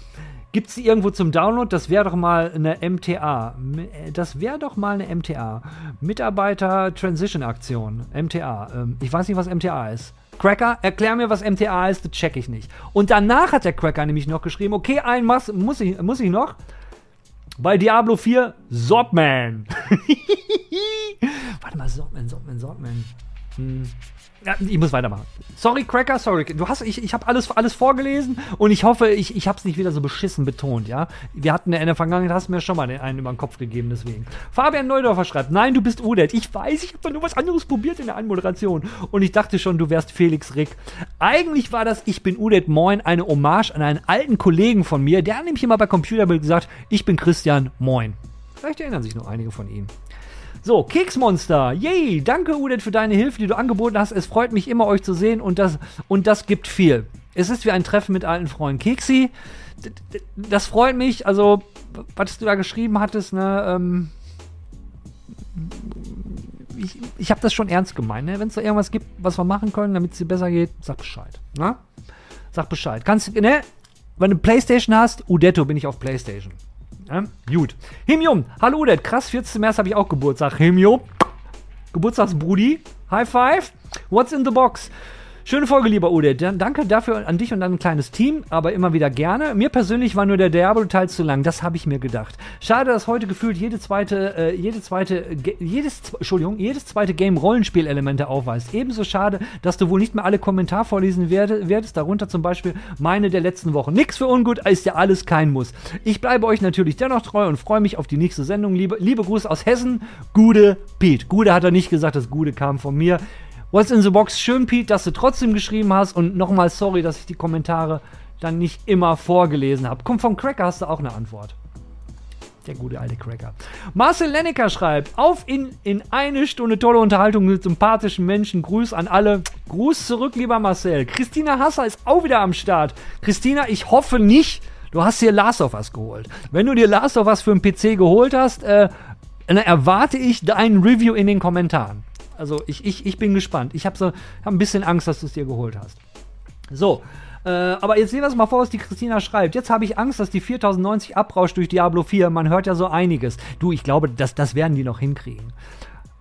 Gibt's die irgendwo zum Download? Das wäre doch mal eine MTA. Äh, Das wäre doch mal eine MTA. Mitarbeiter Transition Aktion. MTA. Ähm, ich weiß nicht, was MTA ist. Cracker, erklär mir, was MTA ist, das check ich nicht. Und danach hat der Cracker nämlich noch geschrieben, okay, ein muss, muss, ich, muss ich noch. Bei Diablo 4, Sobman. Warte mal, Sobman, Sobman, Sobman. Hm. Ja, ich muss weitermachen. Sorry, Cracker, sorry. Du hast, ich, ich habe alles, alles vorgelesen und ich hoffe, ich, ich habe es nicht wieder so beschissen betont, ja. Wir hatten in der Vergangenheit, hast du mir schon mal einen über den Kopf gegeben, deswegen. Fabian Neudorfer schreibt, nein, du bist Udet. Ich weiß, ich habe nur was anderes probiert in der Anmoderation. Und ich dachte schon, du wärst Felix Rick. Eigentlich war das Ich bin Udet Moin eine Hommage an einen alten Kollegen von mir, der nämlich immer bei Computerbild gesagt, ich bin Christian Moin. Vielleicht erinnern sich noch einige von Ihnen. So, Keksmonster. Yay, danke Udet für deine Hilfe, die du angeboten hast. Es freut mich immer, euch zu sehen und das, und das gibt viel. Es ist wie ein Treffen mit alten Freunden. Keksi, das freut mich. Also, was du da geschrieben hattest, ne, ähm, ich, ich habe das schon ernst gemeint. Ne? Wenn es da irgendwas gibt, was wir machen können, damit es dir besser geht, sag Bescheid. Ne? Sag Bescheid. Kannst, ne? Wenn du Playstation hast, Udetto bin ich auf Playstation. Ja, gut. Himjum, hallo Udet, krass, 14. März habe ich auch Geburtstag. Himjum, Geburtstagsbrudi, High Five. What's in the box? Schöne Folge, lieber Udet. Dann danke dafür an dich und dein kleines Team, aber immer wieder gerne. Mir persönlich war nur der Diablo-Teil zu lang, das habe ich mir gedacht. Schade, dass heute gefühlt jede zweite, äh, jede zweite, jedes, Entschuldigung, jedes zweite Game Rollenspielelemente aufweist. Ebenso schade, dass du wohl nicht mehr alle Kommentare vorlesen werde, werdest, darunter zum Beispiel meine der letzten Woche. Nix für ungut, ist ja alles kein Muss. Ich bleibe euch natürlich dennoch treu und freue mich auf die nächste Sendung. Liebe, liebe Grüße aus Hessen, Gude Piet. Gude hat er nicht gesagt, das Gude kam von mir. What's in the Box? Schön, Pete, dass du trotzdem geschrieben hast und nochmal sorry, dass ich die Kommentare dann nicht immer vorgelesen habe. Komm, vom Cracker hast du auch eine Antwort. Der gute alte Cracker. Marcel Lennecker schreibt, auf in, in eine Stunde tolle Unterhaltung mit sympathischen Menschen. Gruß an alle. Gruß zurück, lieber Marcel. Christina Hasser ist auch wieder am Start. Christina, ich hoffe nicht, du hast dir Last of Us geholt. Wenn du dir Last of Us für den PC geholt hast, äh, dann erwarte ich dein Review in den Kommentaren. Also ich, ich, ich bin gespannt. Ich habe so, hab ein bisschen Angst, dass du es dir geholt hast. So, äh, aber jetzt sehen wir uns mal vor, was die Christina schreibt. Jetzt habe ich Angst, dass die 4090 abrauscht durch Diablo 4. Man hört ja so einiges. Du, ich glaube, das, das werden die noch hinkriegen.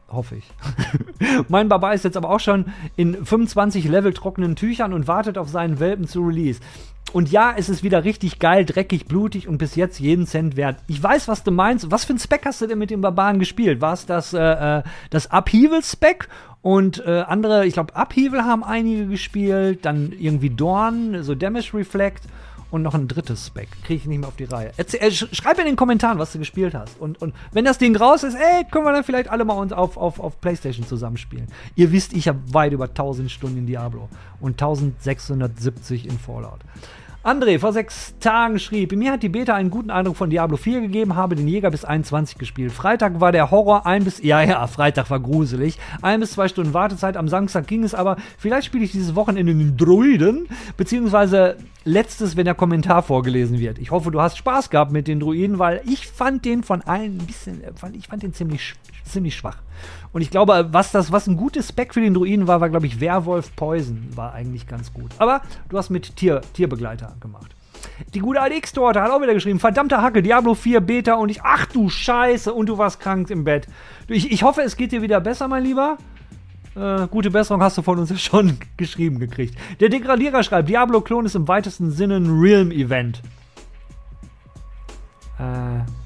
Hoffe ich. mein Baba ist jetzt aber auch schon in 25 Level trockenen Tüchern und wartet auf seinen Welpen zu Release. Und ja, es ist wieder richtig geil, dreckig, blutig und bis jetzt jeden Cent wert. Ich weiß, was du meinst. Was für ein Spec hast du denn mit dem Barbaren gespielt? War es das, äh, äh, das Upheaval-Spec? Und äh, andere, ich glaube, Upheaval haben einige gespielt. Dann irgendwie Dorn, so Damage Reflect und noch ein drittes Spec. Kriege ich nicht mehr auf die Reihe. Erzähl, äh, sch schreib in den Kommentaren, was du gespielt hast. Und, und wenn das Ding raus ist, ey, können wir dann vielleicht alle mal uns auf, auf, auf Playstation zusammenspielen. Ihr wisst, ich habe weit über 1000 Stunden in Diablo und 1670 in Fallout. André vor sechs Tagen schrieb, mir hat die Beta einen guten Eindruck von Diablo 4 gegeben, habe den Jäger bis 21 gespielt. Freitag war der Horror ein bis, ja, ja, Freitag war gruselig. Ein bis zwei Stunden Wartezeit, am Samstag ging es aber. Vielleicht spiele ich dieses Wochenende den Druiden, beziehungsweise letztes, wenn der Kommentar vorgelesen wird. Ich hoffe, du hast Spaß gehabt mit den Druiden, weil ich fand den von allen ein bisschen, ich fand den ziemlich, ziemlich schwach. Und ich glaube, was das, was ein gutes Spec für den Druiden war, war, glaube ich, Werwolf Poison war eigentlich ganz gut. Aber du hast mit Tier, Tierbegleiter gemacht. Die gute alte X-Torte hat auch wieder geschrieben, verdammte Hacke, Diablo 4 Beta und ich, ach du Scheiße, und du warst krank im Bett. Ich, ich hoffe, es geht dir wieder besser, mein Lieber. Äh, gute Besserung hast du von uns ja schon geschrieben gekriegt. Der Degradierer schreibt, Diablo-Klon ist im weitesten Sinne ein Realm-Event. Äh,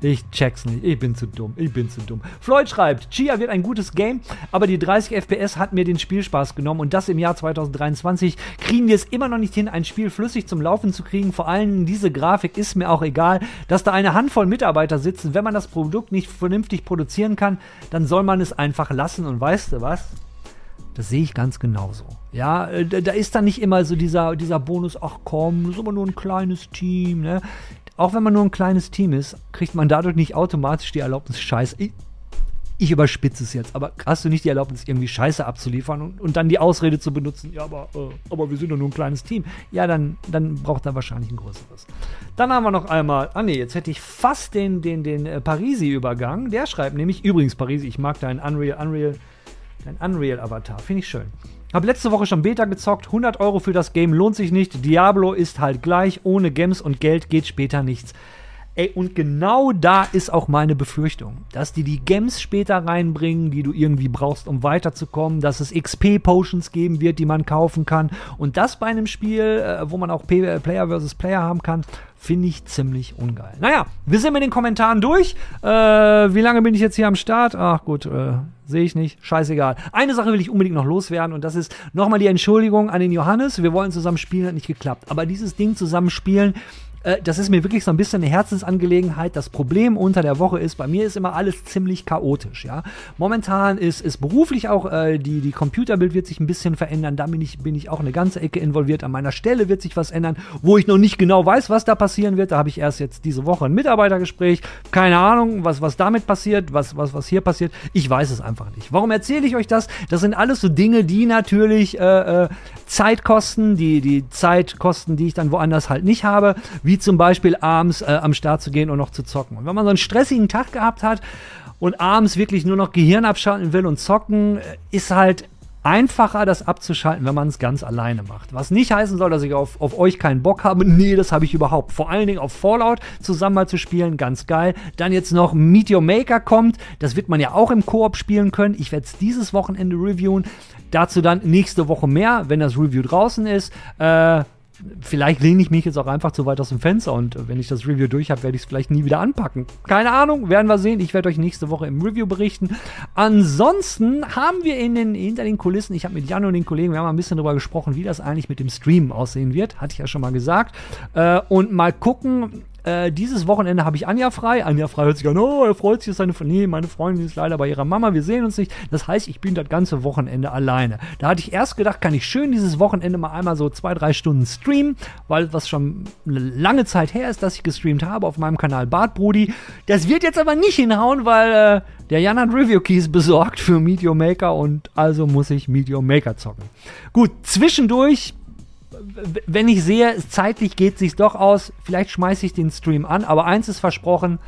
Ich check's nicht. Ich bin zu dumm. Ich bin zu dumm. Floyd schreibt, Chia wird ein gutes Game, aber die 30 FPS hat mir den Spielspaß genommen und das im Jahr 2023 kriegen wir es immer noch nicht hin, ein Spiel flüssig zum Laufen zu kriegen. Vor allem diese Grafik ist mir auch egal, dass da eine Handvoll Mitarbeiter sitzen. Wenn man das Produkt nicht vernünftig produzieren kann, dann soll man es einfach lassen. Und weißt du was? Das sehe ich ganz genauso. Ja, äh, da ist dann nicht immer so dieser, dieser Bonus, ach komm, das ist aber nur ein kleines Team, ne? Auch wenn man nur ein kleines Team ist, kriegt man dadurch nicht automatisch die Erlaubnis, Scheiße. Ich, ich überspitze es jetzt, aber hast du nicht die Erlaubnis, irgendwie Scheiße abzuliefern und, und dann die Ausrede zu benutzen, ja, aber, äh, aber wir sind doch nur ein kleines Team. Ja, dann, dann braucht er wahrscheinlich ein größeres. Dann haben wir noch einmal, ah nee, jetzt hätte ich fast den, den, den äh, Parisi übergangen. Der schreibt nämlich, übrigens Parisi, ich mag deinen Unreal, Unreal, dein Unreal-Avatar, finde ich schön. Hab letzte Woche schon Beta gezockt. 100 Euro für das Game lohnt sich nicht. Diablo ist halt gleich. Ohne Gems und Geld geht später nichts. Ey, und genau da ist auch meine Befürchtung, dass die die Gems später reinbringen, die du irgendwie brauchst, um weiterzukommen, dass es XP-Potions geben wird, die man kaufen kann. Und das bei einem Spiel, äh, wo man auch P Player versus Player haben kann, finde ich ziemlich ungeil. Naja, wir sind mit den Kommentaren durch. Äh, wie lange bin ich jetzt hier am Start? Ach gut, äh, sehe ich nicht. Scheißegal. Eine Sache will ich unbedingt noch loswerden und das ist nochmal die Entschuldigung an den Johannes. Wir wollen zusammen spielen, hat nicht geklappt. Aber dieses Ding zusammen spielen, äh, das ist mir wirklich so ein bisschen eine Herzensangelegenheit. Das Problem unter der Woche ist, bei mir ist immer alles ziemlich chaotisch, ja. Momentan ist, ist beruflich auch, äh, die, die Computerbild wird sich ein bisschen verändern. Da bin ich, bin ich auch eine ganze Ecke involviert. An meiner Stelle wird sich was ändern, wo ich noch nicht genau weiß, was da passieren wird. Da habe ich erst jetzt diese Woche ein Mitarbeitergespräch. Keine Ahnung, was, was damit passiert, was, was, was hier passiert. Ich weiß es einfach nicht. Warum erzähle ich euch das? Das sind alles so Dinge, die natürlich äh, äh, Zeit kosten, die, die Zeit kosten, die ich dann woanders halt nicht habe, wie zum Beispiel abends äh, am Start zu gehen und noch zu zocken. Und wenn man so einen stressigen Tag gehabt hat und abends wirklich nur noch Gehirn abschalten will und zocken, äh, ist halt einfacher, das abzuschalten, wenn man es ganz alleine macht. Was nicht heißen soll, dass ich auf, auf euch keinen Bock habe. Nee, das habe ich überhaupt. Vor allen Dingen auf Fallout zusammen mal zu spielen, ganz geil. Dann jetzt noch Meteor Maker kommt. Das wird man ja auch im Koop spielen können. Ich werde es dieses Wochenende reviewen. Dazu dann nächste Woche mehr, wenn das Review draußen ist. Äh, vielleicht lehne ich mich jetzt auch einfach zu weit aus dem Fenster und wenn ich das Review durch habe, werde ich es vielleicht nie wieder anpacken. Keine Ahnung, werden wir sehen. Ich werde euch nächste Woche im Review berichten. Ansonsten haben wir in den, hinter den Kulissen, ich habe mit Jan und den Kollegen, wir haben ein bisschen darüber gesprochen, wie das eigentlich mit dem Stream aussehen wird. Hatte ich ja schon mal gesagt. Äh, und mal gucken, äh, dieses Wochenende habe ich Anja frei. Anja frei hört sich an, oh, er freut sich, seine Nee, meine Freundin ist leider bei ihrer Mama, wir sehen uns nicht. Das heißt, ich bin das ganze Wochenende alleine. Da hatte ich erst gedacht, kann ich schön dieses Wochenende mal einmal so zwei, drei Stunden streamen, weil was schon eine lange Zeit her ist, dass ich gestreamt habe auf meinem Kanal Bart Brudi. Das wird jetzt aber nicht hinhauen, weil äh, der Jan hat Review Keys besorgt für Meteor Maker und also muss ich Meteor Maker zocken. Gut, zwischendurch wenn ich sehe, zeitlich geht es sich doch aus, vielleicht schmeiße ich den Stream an, aber eins ist versprochen,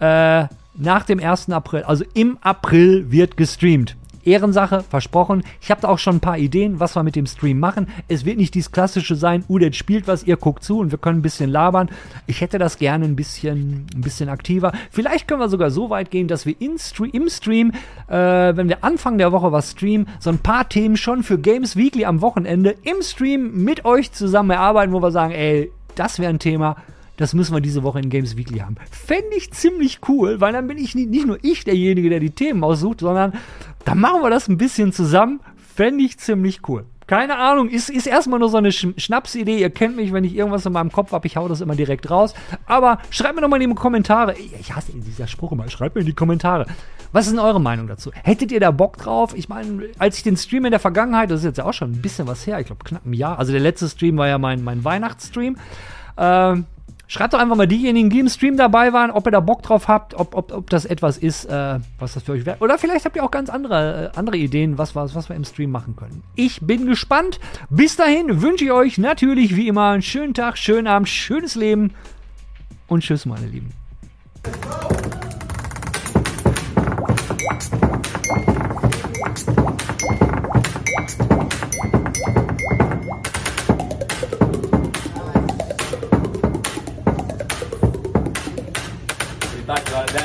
äh, nach dem 1. April, also im April wird gestreamt. Ehrensache, versprochen. Ich habe da auch schon ein paar Ideen, was wir mit dem Stream machen. Es wird nicht dieses klassische sein, Udet spielt was, ihr guckt zu und wir können ein bisschen labern. Ich hätte das gerne ein bisschen, ein bisschen aktiver. Vielleicht können wir sogar so weit gehen, dass wir Stream, im Stream, äh, wenn wir Anfang der Woche was streamen, so ein paar Themen schon für Games Weekly am Wochenende im Stream mit euch zusammen erarbeiten, wo wir sagen, ey, das wäre ein Thema das müssen wir diese Woche in Games Weekly haben. Fände ich ziemlich cool, weil dann bin ich nicht, nicht nur ich derjenige, der die Themen aussucht, sondern dann machen wir das ein bisschen zusammen. Fände ich ziemlich cool. Keine Ahnung, ist, ist erstmal nur so eine Sch Schnapsidee. Ihr kennt mich, wenn ich irgendwas in meinem Kopf habe, ich hau das immer direkt raus. Aber schreibt mir doch mal in die Kommentare. Ich hasse dieser Spruch immer. Schreibt mir in die Kommentare. Was ist denn eure Meinung dazu? Hättet ihr da Bock drauf? Ich meine, als ich den Stream in der Vergangenheit, das ist jetzt ja auch schon ein bisschen was her, ich glaube knapp ein Jahr. Also der letzte Stream war ja mein, mein Weihnachtsstream. Ähm, Schreibt doch einfach mal diejenigen, die im Stream dabei waren, ob ihr da Bock drauf habt, ob, ob, ob das etwas ist, äh, was das für euch wäre. Oder vielleicht habt ihr auch ganz andere, äh, andere Ideen, was, was, was wir im Stream machen können. Ich bin gespannt. Bis dahin wünsche ich euch natürlich wie immer einen schönen Tag, schönen Abend, schönes Leben und tschüss, meine Lieben. Danke, then.